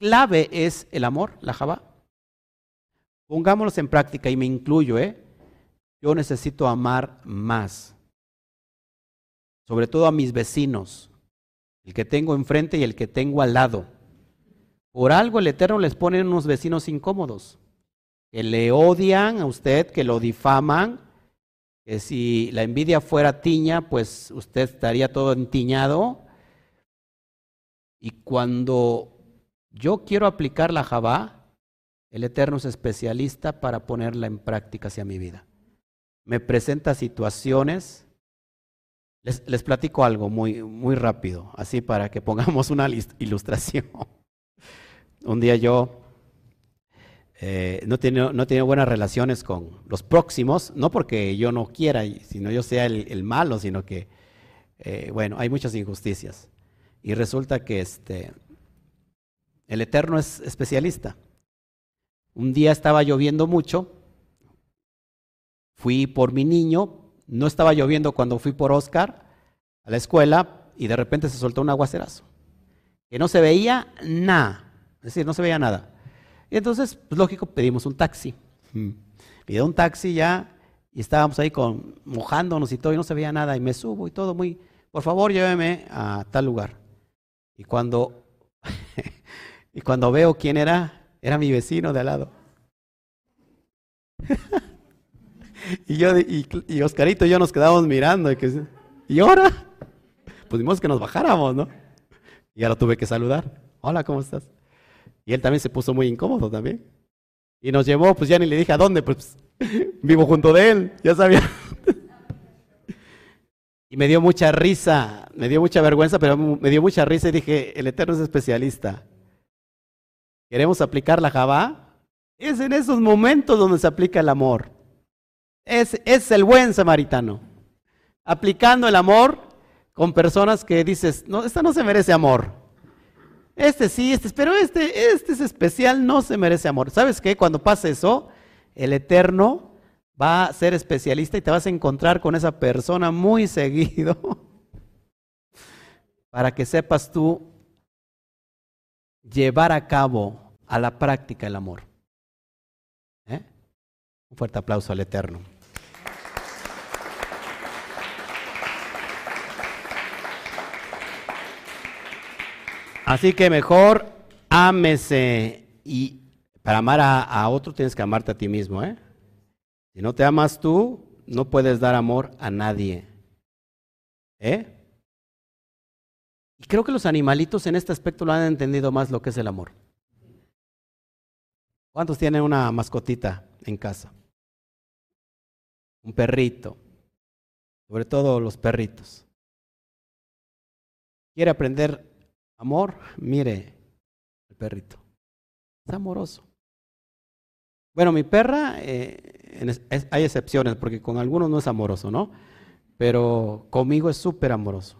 clave es el amor, la Java? Pongámoslos en práctica y me incluyo, ¿eh? Yo necesito amar más. Sobre todo a mis vecinos, el que tengo enfrente y el que tengo al lado. Por algo el Eterno les pone unos vecinos incómodos, que le odian a usted, que lo difaman, que si la envidia fuera tiña, pues usted estaría todo entiñado. Y cuando yo quiero aplicar la Jabá, el Eterno es especialista para ponerla en práctica hacia mi vida me presenta situaciones. Les, platico algo muy, muy rápido, así para que pongamos una ilustración. Un día yo eh, no, tenía no buenas relaciones con los próximos, no porque yo no quiera, sino yo sea el, malo, sino que, eh, bueno, hay muchas injusticias. Y resulta que este, el Eterno es especialista. Un día estaba lloviendo mucho Fui por mi niño, no estaba lloviendo cuando fui por Oscar a la escuela y de repente se soltó un aguacerazo. Que no se veía nada, es decir, no se veía nada. Y entonces, pues lógico, pedimos un taxi. Mm. Pide un taxi ya y estábamos ahí con, mojándonos y todo y no se veía nada y me subo y todo muy, por favor lléveme a tal lugar. Y cuando, y cuando veo quién era, era mi vecino de al lado. y yo y, Oscarito y yo nos quedábamos mirando. Y, que, ¿y ahora? Pues que nos bajáramos, ¿no? Y ahora tuve que saludar. Hola, ¿cómo estás? Y él también se puso muy incómodo también. Y nos llevó, pues ya ni le dije a dónde, pues vivo junto de él, ya sabía. y me dio mucha risa, me dio mucha vergüenza, pero me dio mucha risa y dije, el Eterno es especialista. ¿Queremos aplicar la Java? Es en esos momentos donde se aplica el amor. Es, el buen samaritano. Aplicando el amor con personas que dices, no, esta no se merece amor. Este sí, este, pero este, este es especial, no se merece amor. ¿Sabes qué? Cuando pasa eso, el Eterno va a ser especialista y te vas a encontrar con esa persona muy seguido para que sepas tú llevar a cabo a la práctica el amor. ¿Eh? Un fuerte aplauso al Eterno. Así que mejor ámese y para amar a, a, otro tienes que amarte a ti mismo, ¿eh? Si no te amas tú, no puedes dar amor a nadie. ¿Eh? Y creo que los animalitos en este aspecto lo han entendido más lo que es el amor. ¿Cuántos tienen una mascotita en casa? Un perrito, sobre todo los perritos. ¿Quiere aprender amor? Mire el perrito. Es amoroso. Bueno, mi perra, eh, hay excepciones porque con algunos no es amoroso, ¿no? Pero conmigo es súper amoroso.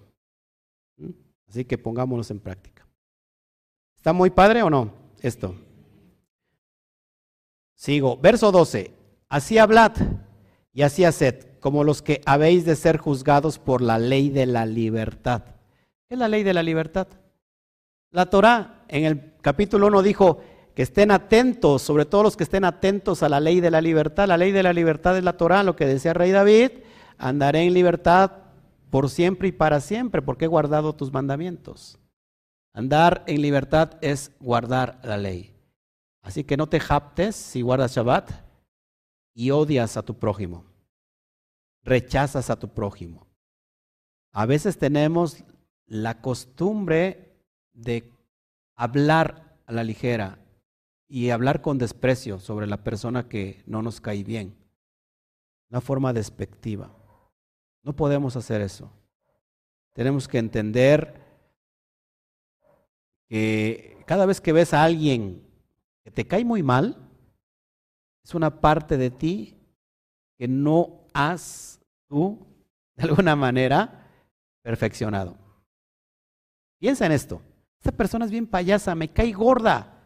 ¿Mm? Así que pongámonos en práctica. ¿Está muy padre o no esto? Sigo. Verso 12. Así hablad y así haced, como los que habéis de ser juzgados por la ley de la libertad. ¿Qué es la ley de la libertad? La Torah en el capítulo 1 dijo que estén atentos, sobre todo los que estén atentos a la ley de la libertad. La ley de la libertad es la Torah, lo que decía Rey David, andaré en libertad por siempre y para siempre, porque he guardado tus mandamientos. Andar en libertad es guardar la ley. Así que no te japtes si guardas Shabbat y odias a tu prójimo. Rechazas a tu prójimo. A veces tenemos la costumbre de hablar a la ligera y hablar con desprecio sobre la persona que no nos cae bien. Una forma despectiva. No podemos hacer eso. Tenemos que entender que cada vez que ves a alguien que te cae muy mal, es una parte de ti que no has tú, de alguna manera, perfeccionado. Piensa en esto. Esta persona es bien payasa, me cae gorda.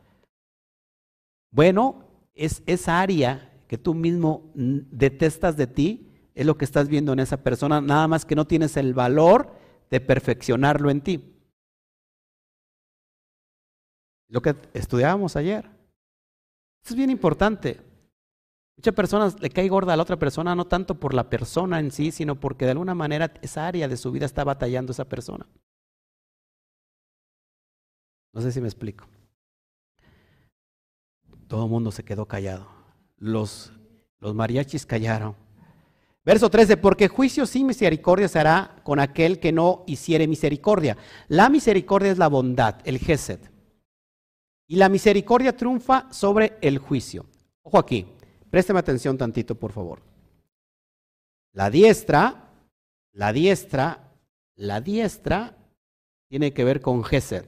Bueno, es esa área que tú mismo detestas de ti es lo que estás viendo en esa persona, nada más que no tienes el valor de perfeccionarlo en ti. Lo que estudiábamos ayer. Esto es bien importante. Muchas personas le cae gorda a la otra persona no tanto por la persona en sí, sino porque de alguna manera esa área de su vida está batallando esa persona. No sé si me explico. Todo el mundo se quedó callado. Los, los mariachis callaron. Verso 13, porque juicio sin misericordia se hará con aquel que no hiciere misericordia. La misericordia es la bondad, el gesed. Y la misericordia triunfa sobre el juicio. Ojo aquí, présteme atención tantito, por favor. La diestra, la diestra, la diestra tiene que ver con gesed,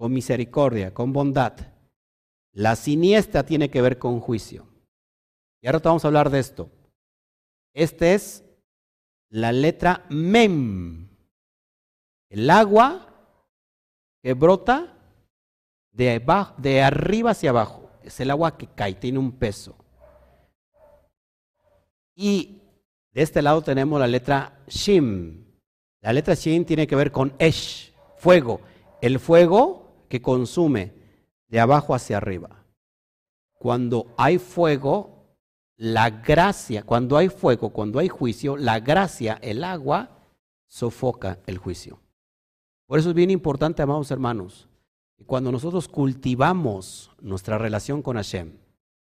con misericordia, con bondad. La siniestra tiene que ver con juicio. Y ahora vamos a hablar de esto. Esta es la letra mem. El agua que brota de, de arriba hacia abajo. Es el agua que cae, tiene un peso. Y de este lado tenemos la letra shim. La letra shim tiene que ver con esh, fuego. El fuego que consume de abajo hacia arriba. Cuando hay fuego, la gracia, cuando hay fuego, cuando hay juicio, la gracia, el agua, sofoca el juicio. Por eso es bien importante, amados hermanos, que cuando nosotros cultivamos nuestra relación con Hashem,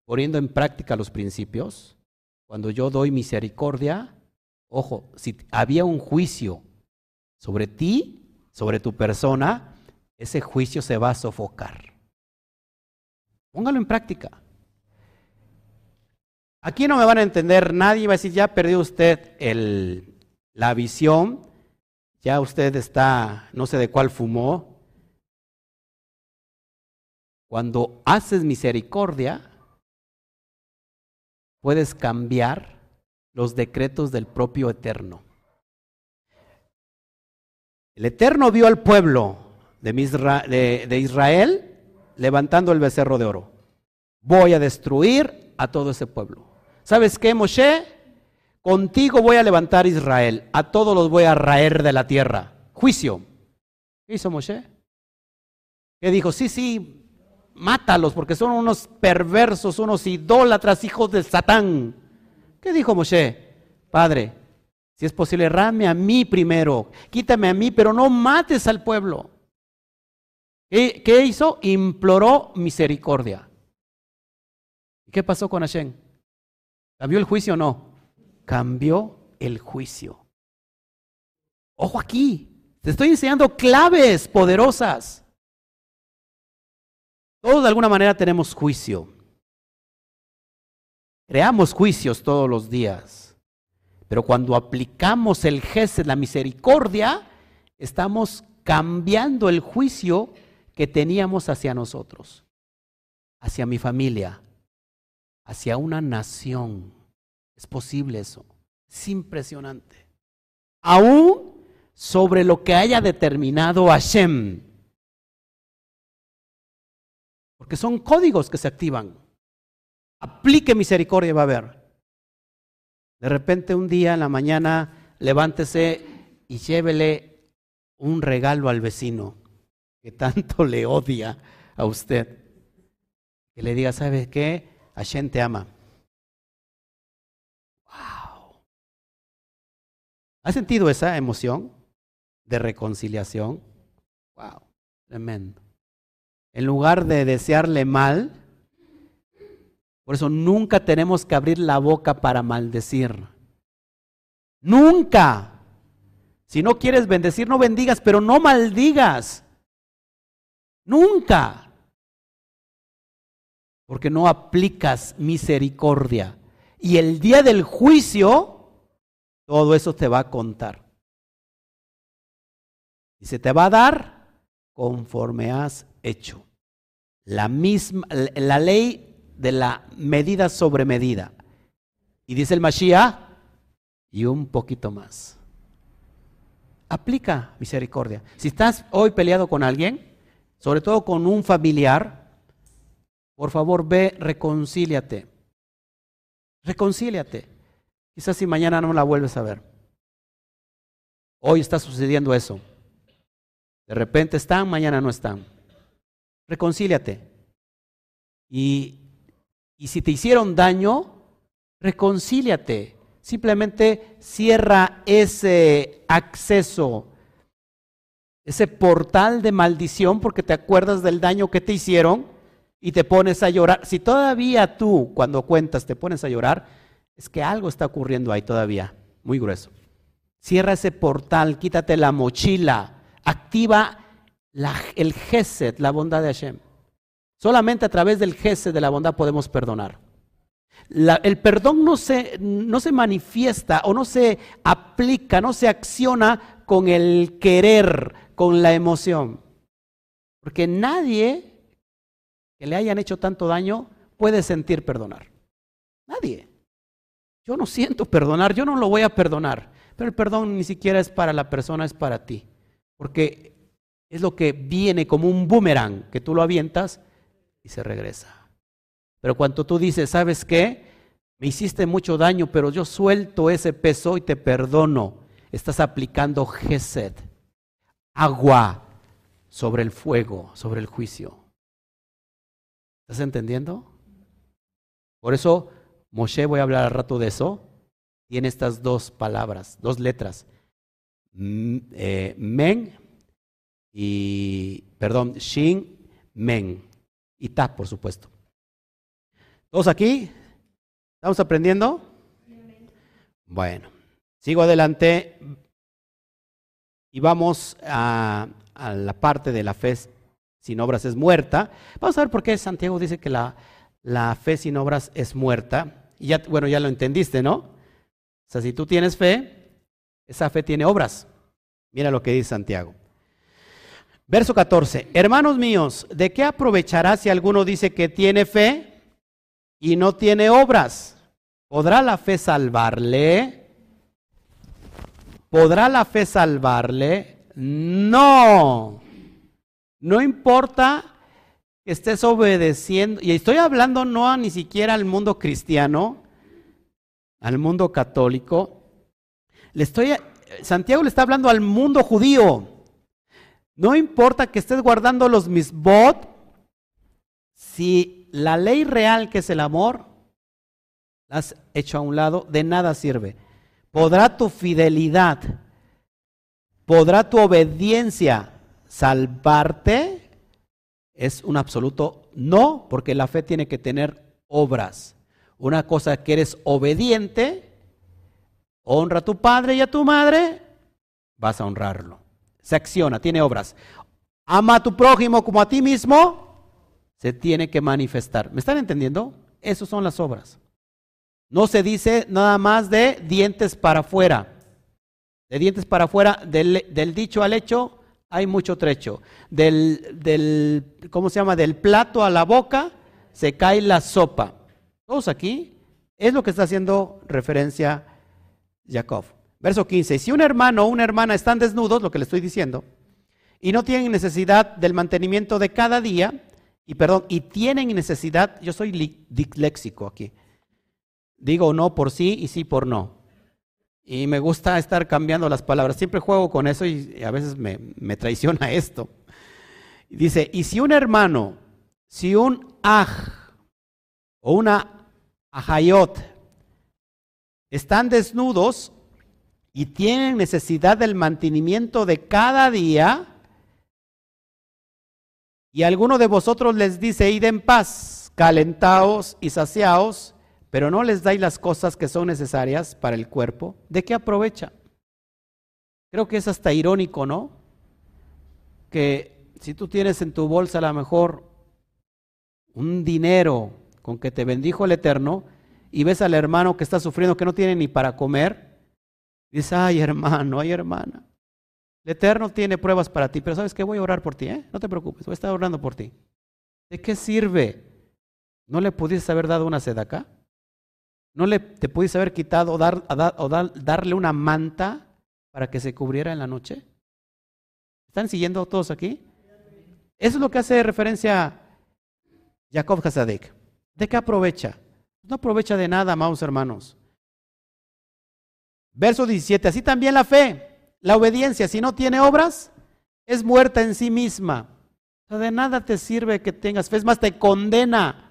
poniendo en práctica los principios, cuando yo doy misericordia, ojo, si había un juicio sobre ti, sobre tu persona, ese juicio se va a sofocar. Póngalo en práctica. Aquí no me van a entender, nadie va a decir, ya perdió usted la visión, ya usted está, no sé de cuál fumó. Cuando haces misericordia, puedes cambiar los decretos del propio Eterno. El Eterno vio al pueblo de, Israel levantando el becerro de oro. Voy a destruir a todo ese pueblo. ¿Sabes qué, Moshe? Contigo voy a levantar Israel, a todos los voy a raer de la tierra. Juicio. ¿Qué hizo Moshe? Que dijo, sí, sí, mátalos porque son unos perversos, unos idólatras, hijos de Satán. ¿Qué dijo Moshe? Padre, si es posible, rame a mí primero, quítame a mí, pero no mates al pueblo. ¿Qué, hizo? Imploró misericordia. ¿Y qué pasó con Hashem? ¿Cambió el juicio o no? Cambió el juicio. Ojo aquí, te estoy enseñando claves poderosas. Todos de alguna manera tenemos juicio. Creamos juicios todos los días. Pero cuando aplicamos el de la misericordia, estamos cambiando el juicio que teníamos hacia nosotros, hacia mi familia, hacia una nación. Es posible eso. Es impresionante. Aún sobre lo que haya determinado Hashem. Porque son códigos que se activan. Aplique misericordia va a haber. De repente un día en la mañana levántese y llévele un regalo al vecino que tanto le odia a usted. Que le diga, ¿sabe qué? Hashem te ama. Wow. ¿Ha sentido esa emoción de reconciliación? Wow, tremendo. En lugar de desearle mal, por eso nunca tenemos que abrir la boca para maldecir. Nunca. Si no quieres bendecir, no bendigas, pero no maldigas. Nunca. Porque no aplicas misericordia. Y el día del juicio, todo eso te va a contar. Y se te va a dar conforme has hecho. La misma, la ley de la medida sobre medida. Y dice el Mashiach, y un poquito más. Aplica misericordia. Si estás hoy peleado con alguien, sobre todo con un familiar, por favor ve, reconcíliate. Reconcíliate. Quizás si mañana no la vuelves a ver. Hoy está sucediendo eso. De repente están, mañana no están. Reconcíliate. Y y si te hicieron daño, reconcíliate. Simplemente cierra ese acceso, ese portal de maldición porque te acuerdas del daño que te hicieron y te pones a llorar. Si todavía tú cuando cuentas te pones a llorar, es que algo está ocurriendo ahí todavía, muy grueso. Cierra ese portal, quítate la mochila, activa el Geset, la bondad de Hashem. Solamente a través del jefe de la bondad podemos perdonar. el perdón no se, no se manifiesta o no se aplica, no se acciona con el querer, con la emoción. Porque nadie que le hayan hecho tanto daño puede sentir perdonar. Nadie. Yo no siento perdonar, yo no lo voy a perdonar. Pero el perdón ni siquiera es para la persona, es para ti. Porque es lo que viene como un boomerang, que tú lo avientas y se regresa. Pero cuando tú dices, ¿sabes qué? Me hiciste mucho daño, pero yo suelto ese peso y te perdono. Estás aplicando Gesed, agua sobre el fuego, sobre el juicio. ¿Estás entendiendo? Por eso Moshe, voy a hablar al rato de eso, tiene estas dos palabras, dos letras. Eh, men y, perdón, Shin, Men y ta, por supuesto. ¿Todos aquí? ¿Estamos aprendiendo? Bueno, sigo adelante y vamos a, la parte de la fe sin obras es muerta. Vamos a ver por qué Santiago dice que la, la fe sin obras es muerta. Y ya, bueno, ya lo entendiste, ¿no? O sea, si tú tienes fe, esa fe tiene obras. Mira lo que dice Santiago. Verso 14. Hermanos míos, ¿de qué aprovechará si alguno dice que tiene fe y no tiene obras? ¿Podrá la fe salvarle? ¿Podrá la fe salvarle? No. No importa que estés obedeciendo. Y estoy hablando no ni siquiera al mundo cristiano, al mundo católico. Le estoy, Santiago le está hablando al mundo judío. No importa que estés guardando los misbot, si la ley real que es el amor, la has hecho a un lado, de nada sirve. Podrá tu fidelidad, podrá tu obediencia salvarte, Es un absoluto no, porque la fe tiene que tener obras. Una cosa que eres obediente, honra a tu padre y a tu madre, vas a honrarlo. Se acciona, tiene obras. Ama a tu prójimo como a ti mismo, se tiene que manifestar. ¿Me están entendiendo? Esas son las obras. No se dice nada más de dientes para afuera. De dientes para afuera, del, del dicho al hecho, hay mucho trecho. Del, del, ¿cómo se llama? Del plato a la boca se cae la sopa. Todos aquí es lo que está haciendo referencia Jacob. Verso 15. Si un hermano o una hermana están desnudos, lo que le estoy diciendo, y no tienen necesidad del mantenimiento de cada día, y perdón, y tienen necesidad, yo soy disléxico aquí, digo no por sí y sí por no. Y me gusta estar cambiando las palabras. Siempre juego con eso y a veces me, traiciona esto. Dice, y si un hermano, si un aj o una ajayot están desnudos y tienen necesidad del mantenimiento de cada día, y alguno de vosotros les dice, id en paz, calentaos y saciaos, pero no les dais las cosas que son necesarias para el cuerpo, ¿de qué aprovecha? Creo que es hasta irónico, ¿no? Que si tú tienes en tu bolsa a lo mejor un dinero con que te bendijo el Eterno y ves al hermano que está sufriendo que no tiene ni para comer, dices, ay hermano, ay hermana, el Eterno tiene pruebas para ti, pero sabes que voy a orar por ti, ¿eh? No te preocupes, voy a estar orando por ti. ¿De qué sirve? ¿No le pudiste haber dado una sed acá? ¿No le te pudiste haber quitado dar, o darle una manta para que se cubriera en la noche? ¿Están siguiendo todos aquí? Eso es lo que hace referencia Jacob Hasadek. ¿De qué aprovecha? No aprovecha de nada, amados hermanos. Verso 17. Así también la fe, la obediencia, si no tiene obras, es muerta en sí misma. de nada te sirve que tengas fe, es más, te condena.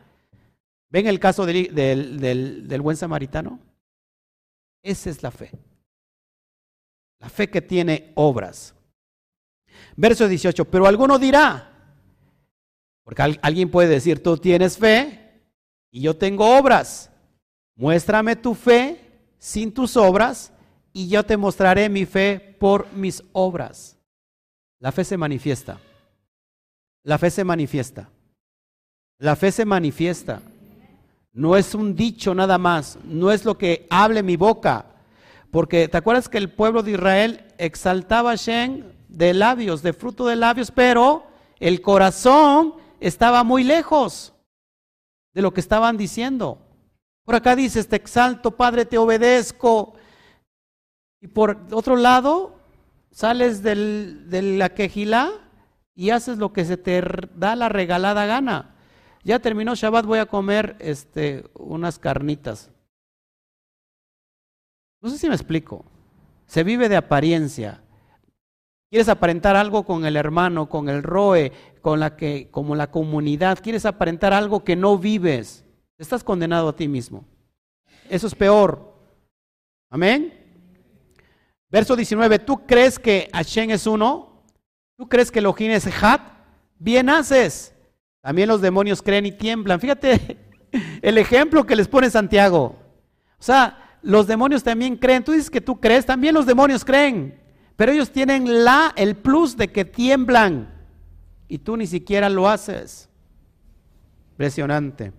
¿Ven el caso del, del, buen samaritano? Esa es la fe. La fe que tiene obras. Verso 18, pero alguno dirá, porque alguien puede decir, tú tienes fe y yo tengo obras. Muéstrame tu fe sin tus obras y yo te mostraré mi fe por mis obras. La fe se manifiesta. La fe se manifiesta. La fe se manifiesta. No es un dicho nada más, no es lo que hable mi boca. Porque te acuerdas que el pueblo de Israel exaltaba a Shem de labios, de fruto de labios, pero el corazón estaba muy lejos de lo que estaban diciendo. Por acá dices, te exalto, Padre, te obedezco. Y por otro lado, sales de la quejilá y haces lo que se te da la regalada gana. Ya terminó Shabbat, voy a comer este, unas carnitas. No sé si me explico. Se vive de apariencia. Quieres aparentar algo con el hermano, con el roe, con la que, como la comunidad. Quieres aparentar algo que no vives. Estás condenado a ti mismo. Eso es peor. Amén. Verso 19. ¿Tú crees que Hashem es uno? ¿Tú crees que Elohim es Hat? Bien haces. También los demonios creen y tiemblan. Fíjate el ejemplo que les pone Santiago. O sea, los demonios también creen. Tú dices que tú crees, también los demonios creen. Pero ellos tienen la, el plus de que tiemblan. Y tú ni siquiera lo haces. Impresionante.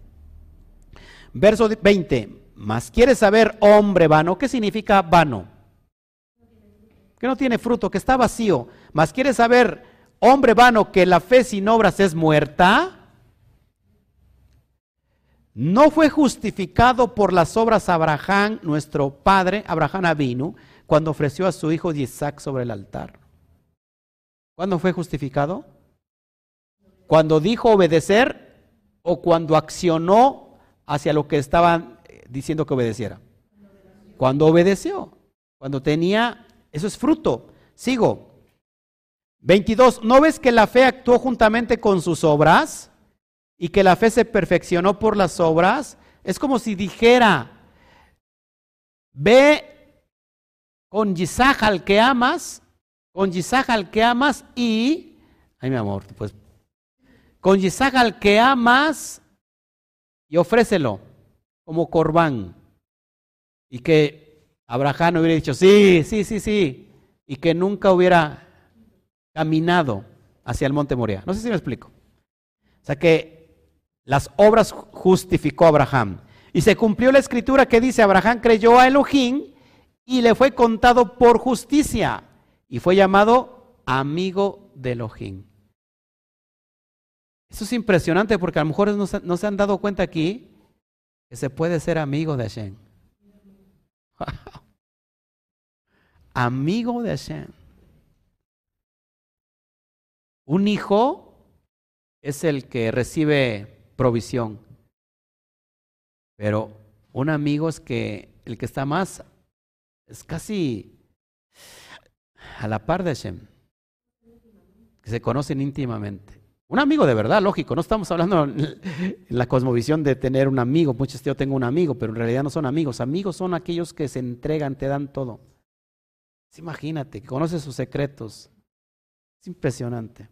Verso 20. Más quieres saber, hombre vano, ¿qué significa vano? Que no tiene fruto, que está vacío. Más quieres saber, hombre vano, que la fe sin obras es muerta, no fue justificado por las obras Abraham, nuestro padre, Abraham Avinu, cuando ofreció a su hijo Isaac sobre el altar. ¿Cuándo fue justificado? Cuando dijo obedecer o cuando accionó hacia lo que estaban eh, diciendo que obedeciera. Cuando obedeció, cuando tenía, eso es fruto. Sigo, 22. ¿No ves que la fe actuó juntamente con sus obras y que la fe se perfeccionó por las obras? Es como si dijera, ve con Yisaj al que amas, con Yisaj al que amas y, ay mi amor, pues, con Isaac al que amas y ofrécelo como corbán. Y que Abraham hubiera dicho, sí, sí, sí, sí, y que nunca hubiera caminado hacia el monte Moria. No sé si me explico. O sea que las obras justificó Abraham. Y se cumplió la escritura que dice, Abraham creyó a Elohim y le fue contado por justicia y fue llamado amigo de Elohim. Eso es impresionante porque a lo mejor no se, han dado cuenta aquí que se puede ser amigo de Hashem. amigo de Hashem. Un hijo es el que recibe provisión, pero un amigo es que el que está más, es casi a la par de Hashem, que se conocen íntimamente. Un amigo de verdad, lógico, no estamos hablando en la cosmovisión de tener un amigo, muchos yo tengo un amigo, pero en realidad no son amigos, amigos son aquellos que se entregan, te dan todo. Imagínate, que conoces sus secretos. Es impresionante.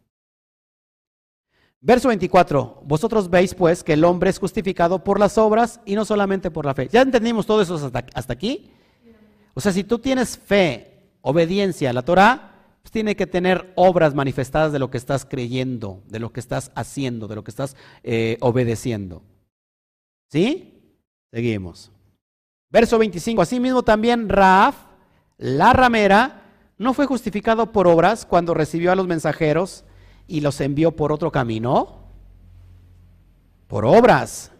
Verso 24, vosotros veis pues que el hombre es justificado por las obras y no solamente por la fe. ¿Ya entendimos todo eso hasta, aquí? O sea, si tú tienes fe, obediencia a la Torah, pues tiene que tener obras manifestadas de lo que estás creyendo, de lo que estás haciendo, de lo que estás eh, obedeciendo. ¿Sí? Seguimos. Verso 25, asimismo también Raaf, la ramera, no fue justificado por obras cuando recibió a los mensajeros y los envió por otro camino? Por obras.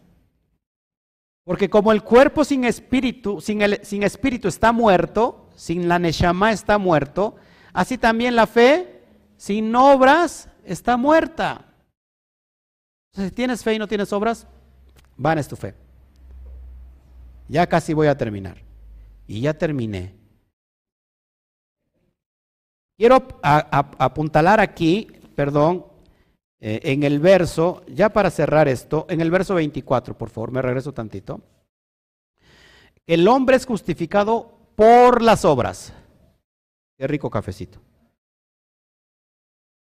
Porque como el cuerpo sin espíritu, sin, el, sin espíritu está muerto, sin la neshama está muerto, así también la fe sin obras está muerta. si tienes fe y no tienes obras, van es tu fe. Ya casi voy a terminar. Y ya terminé. Quiero apuntalar aquí perdón, eh, en el verso, ya para cerrar esto, en el verso 24, por favor, me regreso tantito. El hombre es justificado por las obras. Qué rico cafecito.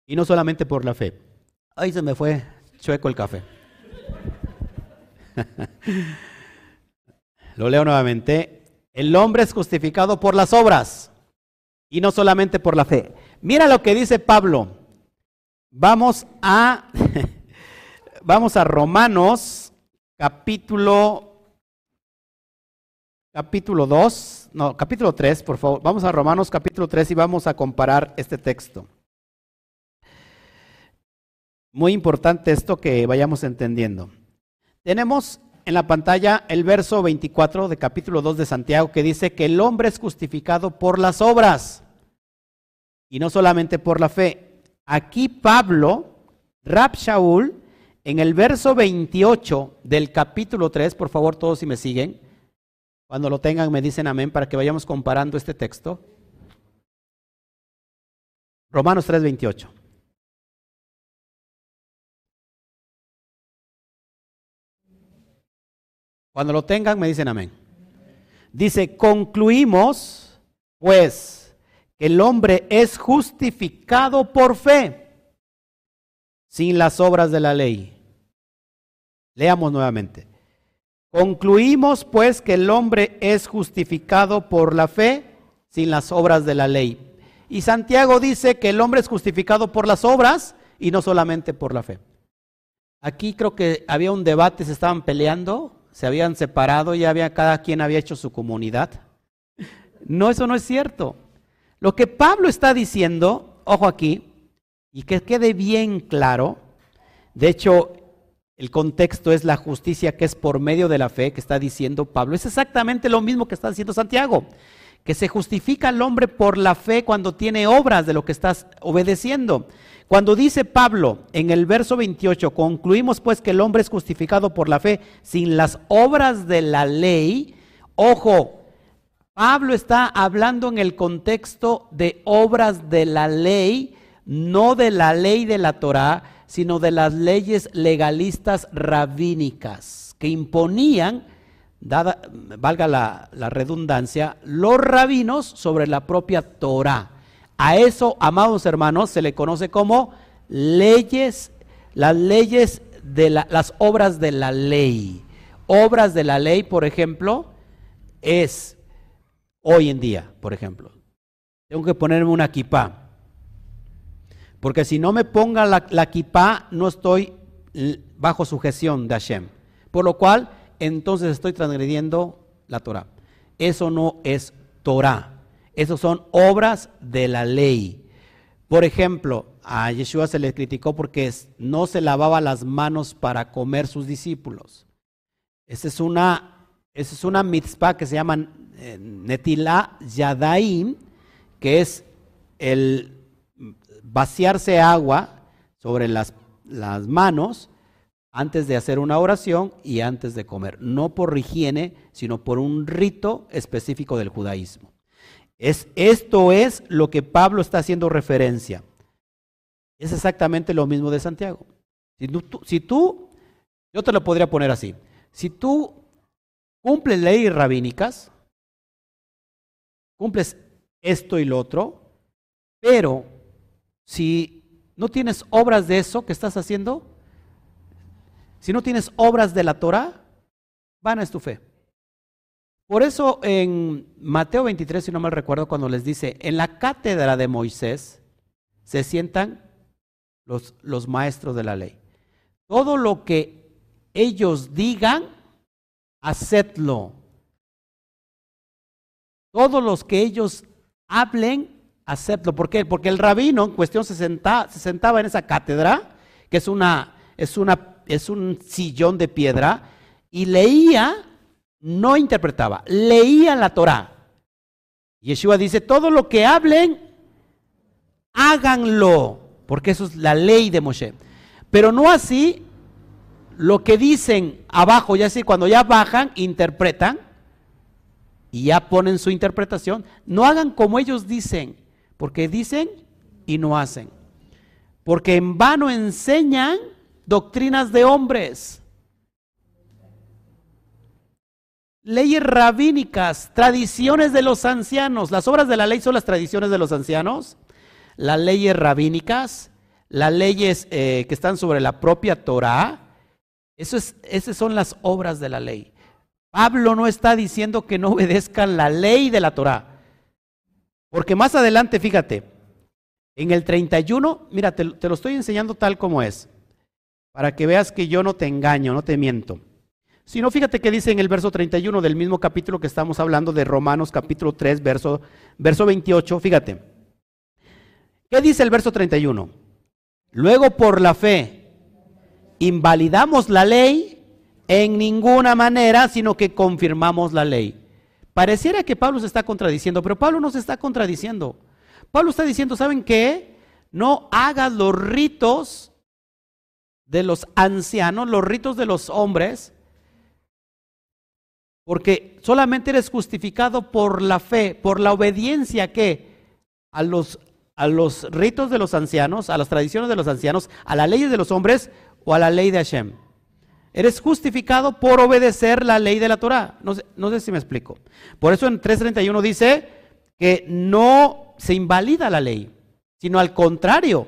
Y no solamente por la fe. Ahí se me fue chueco el café. Lo leo nuevamente. El hombre es justificado por las obras y no solamente por la fe. Mira lo que dice Pablo Vamos a, vamos a Romanos capítulo, capítulo 2, no, capítulo 3, por favor. Vamos a Romanos capítulo 3 y vamos a comparar este texto. Muy importante esto que vayamos entendiendo. Tenemos en la pantalla el verso 24 de capítulo 2 de Santiago que dice que el hombre es justificado por las obras y no solamente por la fe. Aquí Pablo, Rab Shaul, en el verso 28 del capítulo 3, por favor todos si me siguen, cuando lo tengan me dicen amén para que vayamos comparando este texto. Romanos 3, 28. Cuando lo tengan me dicen amén. Dice, concluimos pues el hombre es justificado por fe, sin las obras de la ley. Leamos nuevamente. Concluimos pues que el hombre es justificado por la fe, sin las obras de la ley. Y Santiago dice que el hombre es justificado por las obras y no solamente por la fe. Aquí creo que había un debate, se estaban peleando, se habían separado, ya había cada quien había hecho su comunidad. No, eso no es cierto. Lo que Pablo está diciendo, ojo aquí, y que quede bien claro, de hecho, el contexto es la justicia que es por medio de la fe que está diciendo Pablo. Es exactamente lo mismo que está diciendo Santiago, que se justifica al hombre por la fe cuando tiene obras de lo que estás obedeciendo. Cuando dice Pablo en el verso 28, concluimos pues que el hombre es justificado por la fe sin las obras de la ley, ojo, Pablo está hablando en el contexto de obras de la ley, no de la ley de la Torá, sino de las leyes legalistas rabínicas que imponían, valga la, la redundancia, los rabinos sobre la propia Torá. A eso, amados hermanos, se le conoce como leyes las leyes de las obras de la ley. Obras de la ley, por ejemplo, es hoy en día, por ejemplo. Tengo que ponerme una kipá. Porque si no me ponga la, la kipá, no estoy bajo sujeción de Hashem. Por lo cual, entonces estoy transgrediendo la Torah. Eso no es Torah. Eso son obras de la ley. Por ejemplo, a Yeshua se le criticó porque no se lavaba las manos para comer sus discípulos. Esa es una, esa es una mitzvah que se llama Netilá Yadaim, que es el vaciarse agua sobre las, las manos antes de hacer una oración y antes de comer. No por higiene, sino por un rito específico del judaísmo. Es, esto es lo que Pablo está haciendo referencia. Es exactamente lo mismo de Santiago. Si tú, si tú, yo te lo podría poner así, si tú cumples leyes rabínicas, cumples esto y lo otro, pero si no tienes obras de eso que estás haciendo, si no tienes obras de la Torah, vana es tu fe. Por eso en Mateo 23, si no mal recuerdo, cuando les dice, en la cátedra de Moisés se sientan los, los maestros de la ley. Todo lo que ellos digan, hacedlo. Todos los que ellos hablen, hacedlo. ¿Por qué? Porque el rabino en cuestión se, senta, se sentaba en esa cátedra, que es, una, es, una, es un sillón de piedra, y leía, no interpretaba, leía la Torah. Yeshua dice, todo lo que hablen, háganlo porque eso es la ley de Moshe. Pero no así lo que dicen abajo, ya así cuando ya bajan, interpretan y ya ponen su interpretación, no hagan como ellos dicen, porque dicen y no hacen. Porque en vano enseñan doctrinas de hombres. Leyes rabínicas, tradiciones de los ancianos. Las obras de la ley son las tradiciones de los ancianos las leyes rabínicas, las leyes eh, que están sobre la propia Torah, eso es, esas son las obras de la ley. Pablo no está diciendo que no obedezcan la ley de la Torah. Porque más adelante, fíjate, en el 31, mira, te, te lo estoy enseñando tal como es, para que veas que yo no te engaño, no te miento. Si no, fíjate que dice en el verso 31 del mismo capítulo que estamos hablando de Romanos capítulo 3, verso, verso 28, fíjate. ¿Qué dice el verso 31? Luego por la fe invalidamos la ley en ninguna manera, sino que confirmamos la ley. Pareciera que Pablo se está contradiciendo, pero Pablo no se está contradiciendo. Pablo está diciendo, ¿saben qué? No hagas los ritos de los ancianos, los ritos de los hombres, porque solamente eres justificado por la fe, por la obediencia que a los a los ritos de los ancianos, a las tradiciones de los ancianos, a las leyes de los hombres o a la ley de Hashem. Eres justificado por obedecer la ley de la Torah. No sé, si me explico. Por eso en 3.31 dice que no se invalida la ley, sino al contrario,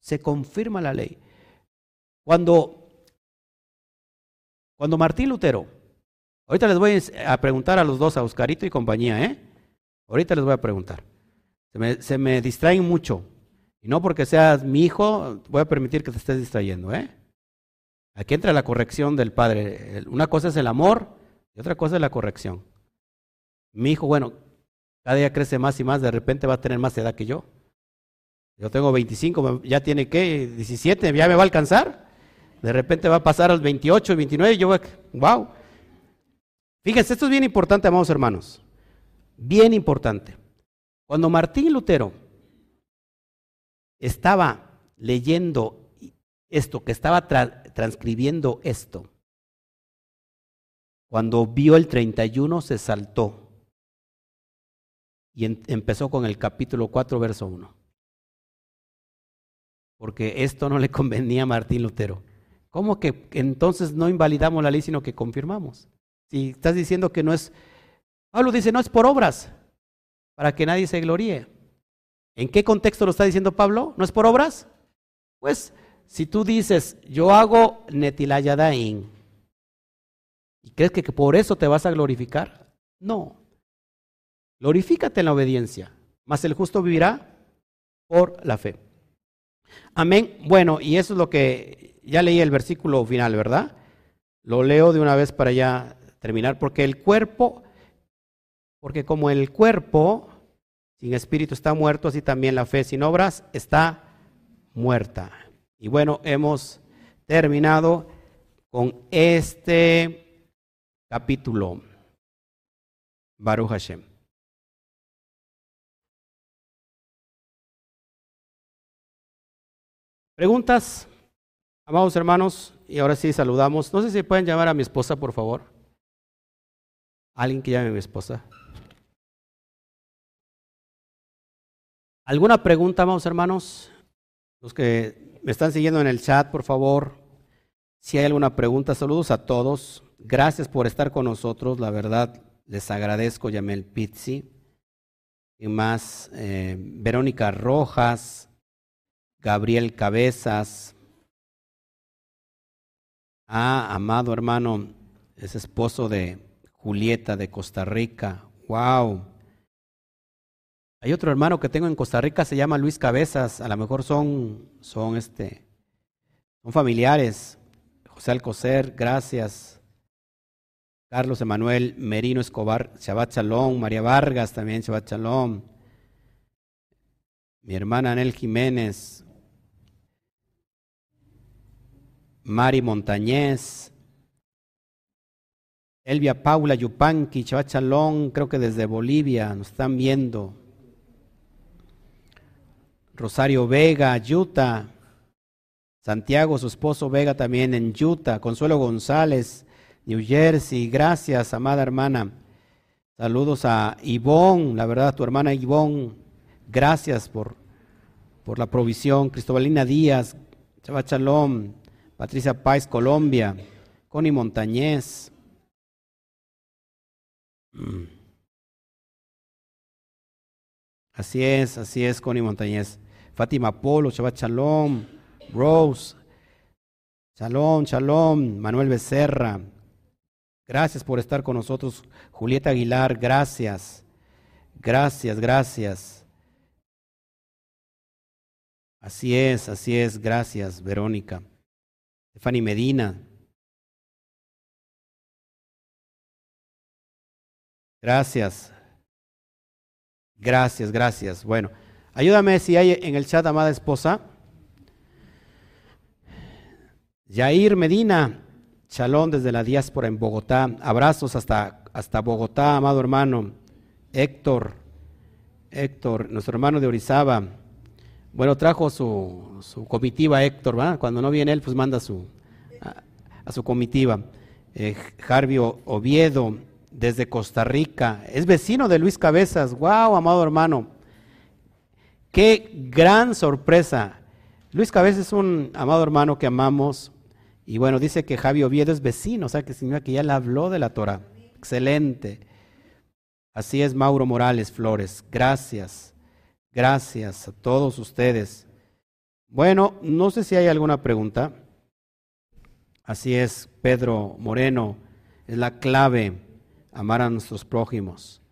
se confirma la ley. Cuando, cuando Martín Lutero, ahorita les voy a preguntar a los dos, a Oscarito y compañía, ¿eh? Ahorita les voy a preguntar. Se me, distraen mucho. Y no porque seas mi hijo, voy a permitir que te estés distrayendo. ¿eh? Aquí entra la corrección del padre. Una cosa es el amor y otra cosa es la corrección. Mi hijo, bueno, cada día crece más y más, de repente va a tener más edad que yo. Yo tengo 25, ya tiene qué, 17, ya me va a alcanzar. De repente va a pasar al 28, 29, yo voy wow. Fíjense, esto es bien importante, amados hermanos. Bien importante. Cuando Martín Lutero estaba leyendo esto, que estaba transcribiendo esto, cuando vio el 31 se saltó y empezó con el capítulo 4, verso 1. Porque esto no le convenía a Martín Lutero. ¿Cómo que entonces no invalidamos la ley, sino que confirmamos? Si estás diciendo que no es... Pablo dice, no es por obras, para que nadie se gloríe. ¿En qué contexto lo está diciendo Pablo? ¿No es por obras? Pues si tú dices, yo hago netilayadain, ¿y crees que por eso te vas a glorificar? No. Glorifícate en la obediencia, mas el justo vivirá por la fe. Amén. Bueno, y eso es lo que ya leí el versículo final, ¿verdad? Lo leo de una vez para ya terminar, porque el cuerpo, porque como el cuerpo sin espíritu está muerto, así también la fe sin obras está muerta. Y bueno, hemos terminado con este capítulo. Baruch Hashem. ¿Preguntas? Amados hermanos, y ahora sí saludamos. No sé si pueden llamar a mi esposa, por favor. Alguien que llame a mi esposa. ¿Alguna pregunta, amados hermanos? Los que me están siguiendo en el chat, por favor. Si hay alguna pregunta, saludos a todos. Gracias por estar con nosotros. La verdad, les agradezco, Yamel Pizzi. Y más, eh, Verónica Rojas, Gabriel Cabezas, Ah, amado hermano, es esposo de Julieta de Costa Rica. Wow. Hay otro hermano que tengo en Costa Rica, se llama Luis Cabezas. A lo mejor son, son este, son familiares. José Alcocer, gracias. Carlos Emanuel Merino Escobar, Shabbat Shalom. María Vargas también, Shabbat Shalom. Mi hermana Anel Jiménez, Mari Montañez, Elvia Paula Yupanqui, Chavachalón, creo que desde Bolivia nos están viendo. Rosario Vega, Utah. Santiago, su esposo Vega también en Utah. Consuelo González, New Jersey. Gracias, amada hermana. Saludos a Ivonne, la verdad, tu hermana Ivonne. Gracias por, por la provisión. Cristobalina Díaz, Chavachalón. Patricia Páez, Colombia, Connie Montañez. Mm. Así es, así es, Connie Montañez. Fátima Polo, Shabbat Shalom, Rose, Shalom, Shalom, Manuel Becerra. Gracias por estar con nosotros. Julieta Aguilar, gracias. Gracias, gracias. Así es, así es, gracias, Verónica. Fanny Medina. Gracias. Gracias, gracias. Bueno, ayúdame si hay en el chat, amada esposa. Yair Medina, chalón desde la diáspora en Bogotá. Abrazos hasta, hasta Bogotá, amado hermano. Héctor, Héctor, nuestro hermano de Orizaba. Bueno, trajo su, su comitiva Héctor, ¿verdad? Cuando no viene él, pues manda su, a, su comitiva. Eh, Oviedo, desde Costa Rica, es vecino de Luis Cabezas. ¡Wow, amado hermano! ¡Qué gran sorpresa! Luis Cabezas es un amado hermano que amamos. Y bueno, dice que Javi Oviedo es vecino, o sea que significa que ya le habló de la Torah. Excelente. Así es, Mauro Morales Flores. Gracias. Gracias a todos ustedes. Bueno, no sé si hay alguna pregunta. Así es, Pedro Moreno, es la clave, amar a nuestros prójimos.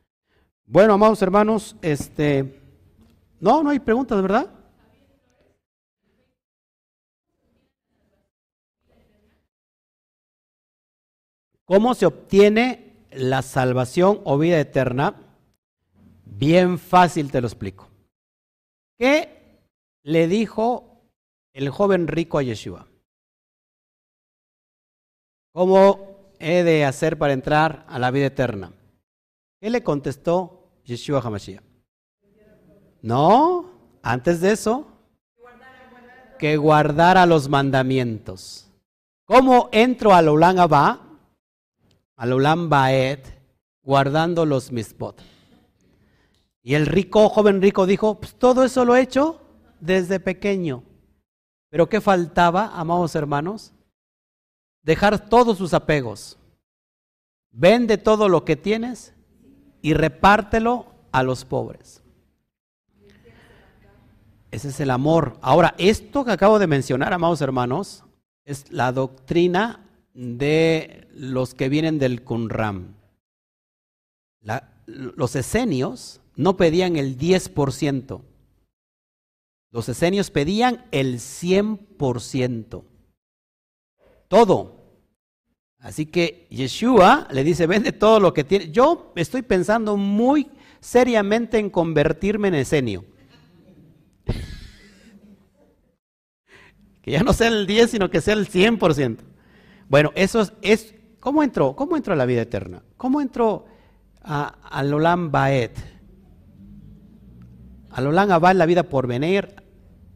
Bueno, amados hermanos, este, no, no hay preguntas, ¿verdad? ¿Cómo se obtiene la salvación o vida eterna? Bien fácil te lo explico. ¿Qué le dijo el joven rico a Yeshua? ¿Cómo he de hacer para entrar a la vida eterna? ¿Qué le contestó Yeshua Hamashiach? No, antes de eso, que guardara los mandamientos. ¿Cómo entro al Olam Abba, al Olam Baed, guardando los mispot? Y el rico, joven rico, dijo, pues todo eso lo he hecho desde pequeño. Pero ¿qué faltaba, amados hermanos? Dejar todos sus apegos. Vende todo lo que tienes y repártelo a los pobres. Ese es el amor. Ahora, esto que acabo de mencionar, amados hermanos, es la doctrina de los que vienen del Qumran. los esenios no pedían el 10%. Los esenios pedían el 100%. Todo. Así que Yeshua le dice, vende todo lo que tiene. Yo estoy pensando muy seriamente en convertirme en esenio. Que ya no sea el 10, sino que sea el 100%. Bueno, eso es, ¿cómo entró? ¿Cómo entró a la vida eterna? ¿Cómo entró a, al Olam Baet? Al Olam Abad la vida por venir,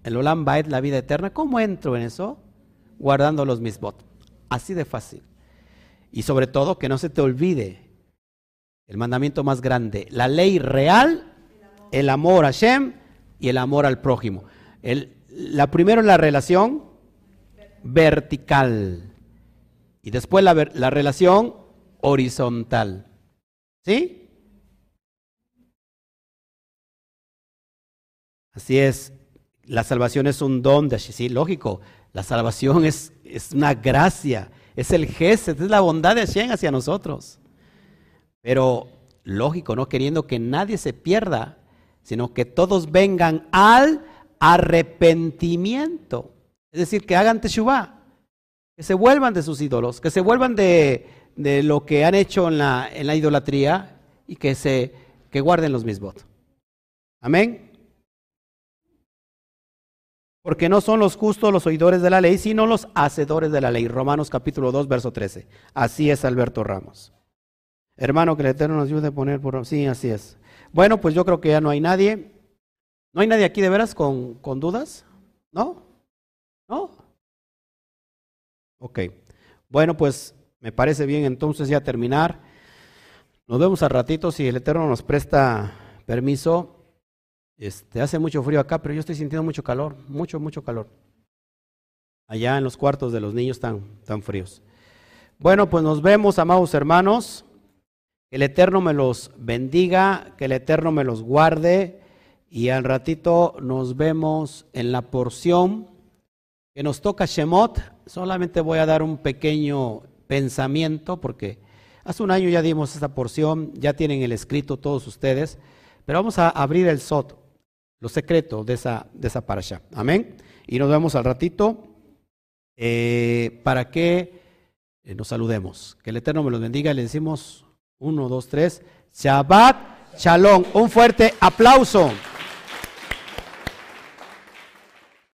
el Olam Baet la vida eterna. ¿Cómo entro en eso? Guardando los misbot. Así de fácil. Y sobre todo que no se te olvide el mandamiento más grande, la ley real, el amor a Hashem y el amor al prójimo. El, la primero la relación vertical y después la, la relación horizontal. ¿Sí? Así es. La salvación es un don de sí, lógico. La salvación es, es una gracia, es el gesed, es la bondad de Hashem hacia nosotros. Pero lógico, no queriendo que nadie se pierda, sino que todos vengan al arrepentimiento. Es decir, que hagan teshuvah que se vuelvan de sus ídolos, que se vuelvan de, lo que han hecho en la, en la idolatría y que, se, que guarden los mismos. Amén. Porque no son los justos los oidores de la ley, sino los hacedores de la ley. Romanos capítulo 2, verso 13. Así es Alberto Ramos. Hermano, que el Eterno nos ayude a poner por... Sí, así es. Bueno, pues yo creo que ya no hay nadie. ¿No hay nadie aquí de veras con, con dudas? ¿No? ¿No? Ok. Bueno, pues me parece bien entonces ya terminar. Nos vemos al ratito si el Eterno nos presta permiso. Este, hace mucho frío acá, pero yo estoy sintiendo mucho calor, mucho, mucho calor. Allá en los cuartos de los niños tan, tan fríos. Bueno, pues nos vemos, amados hermanos. Que el Eterno me los bendiga, que el Eterno me los guarde. Y al ratito nos vemos en la porción que nos toca Shemot, solamente voy a dar un pequeño pensamiento porque hace un año ya dimos esta porción, ya tienen el escrito todos ustedes, pero vamos a abrir el Sot, los secretos de esa, de esa parasha. Amén. Y nos vemos al ratito eh, para que eh, nos saludemos. Que el Eterno me los bendiga. Le decimos uno, dos, tres. Shabbat Shalom. Un fuerte aplauso.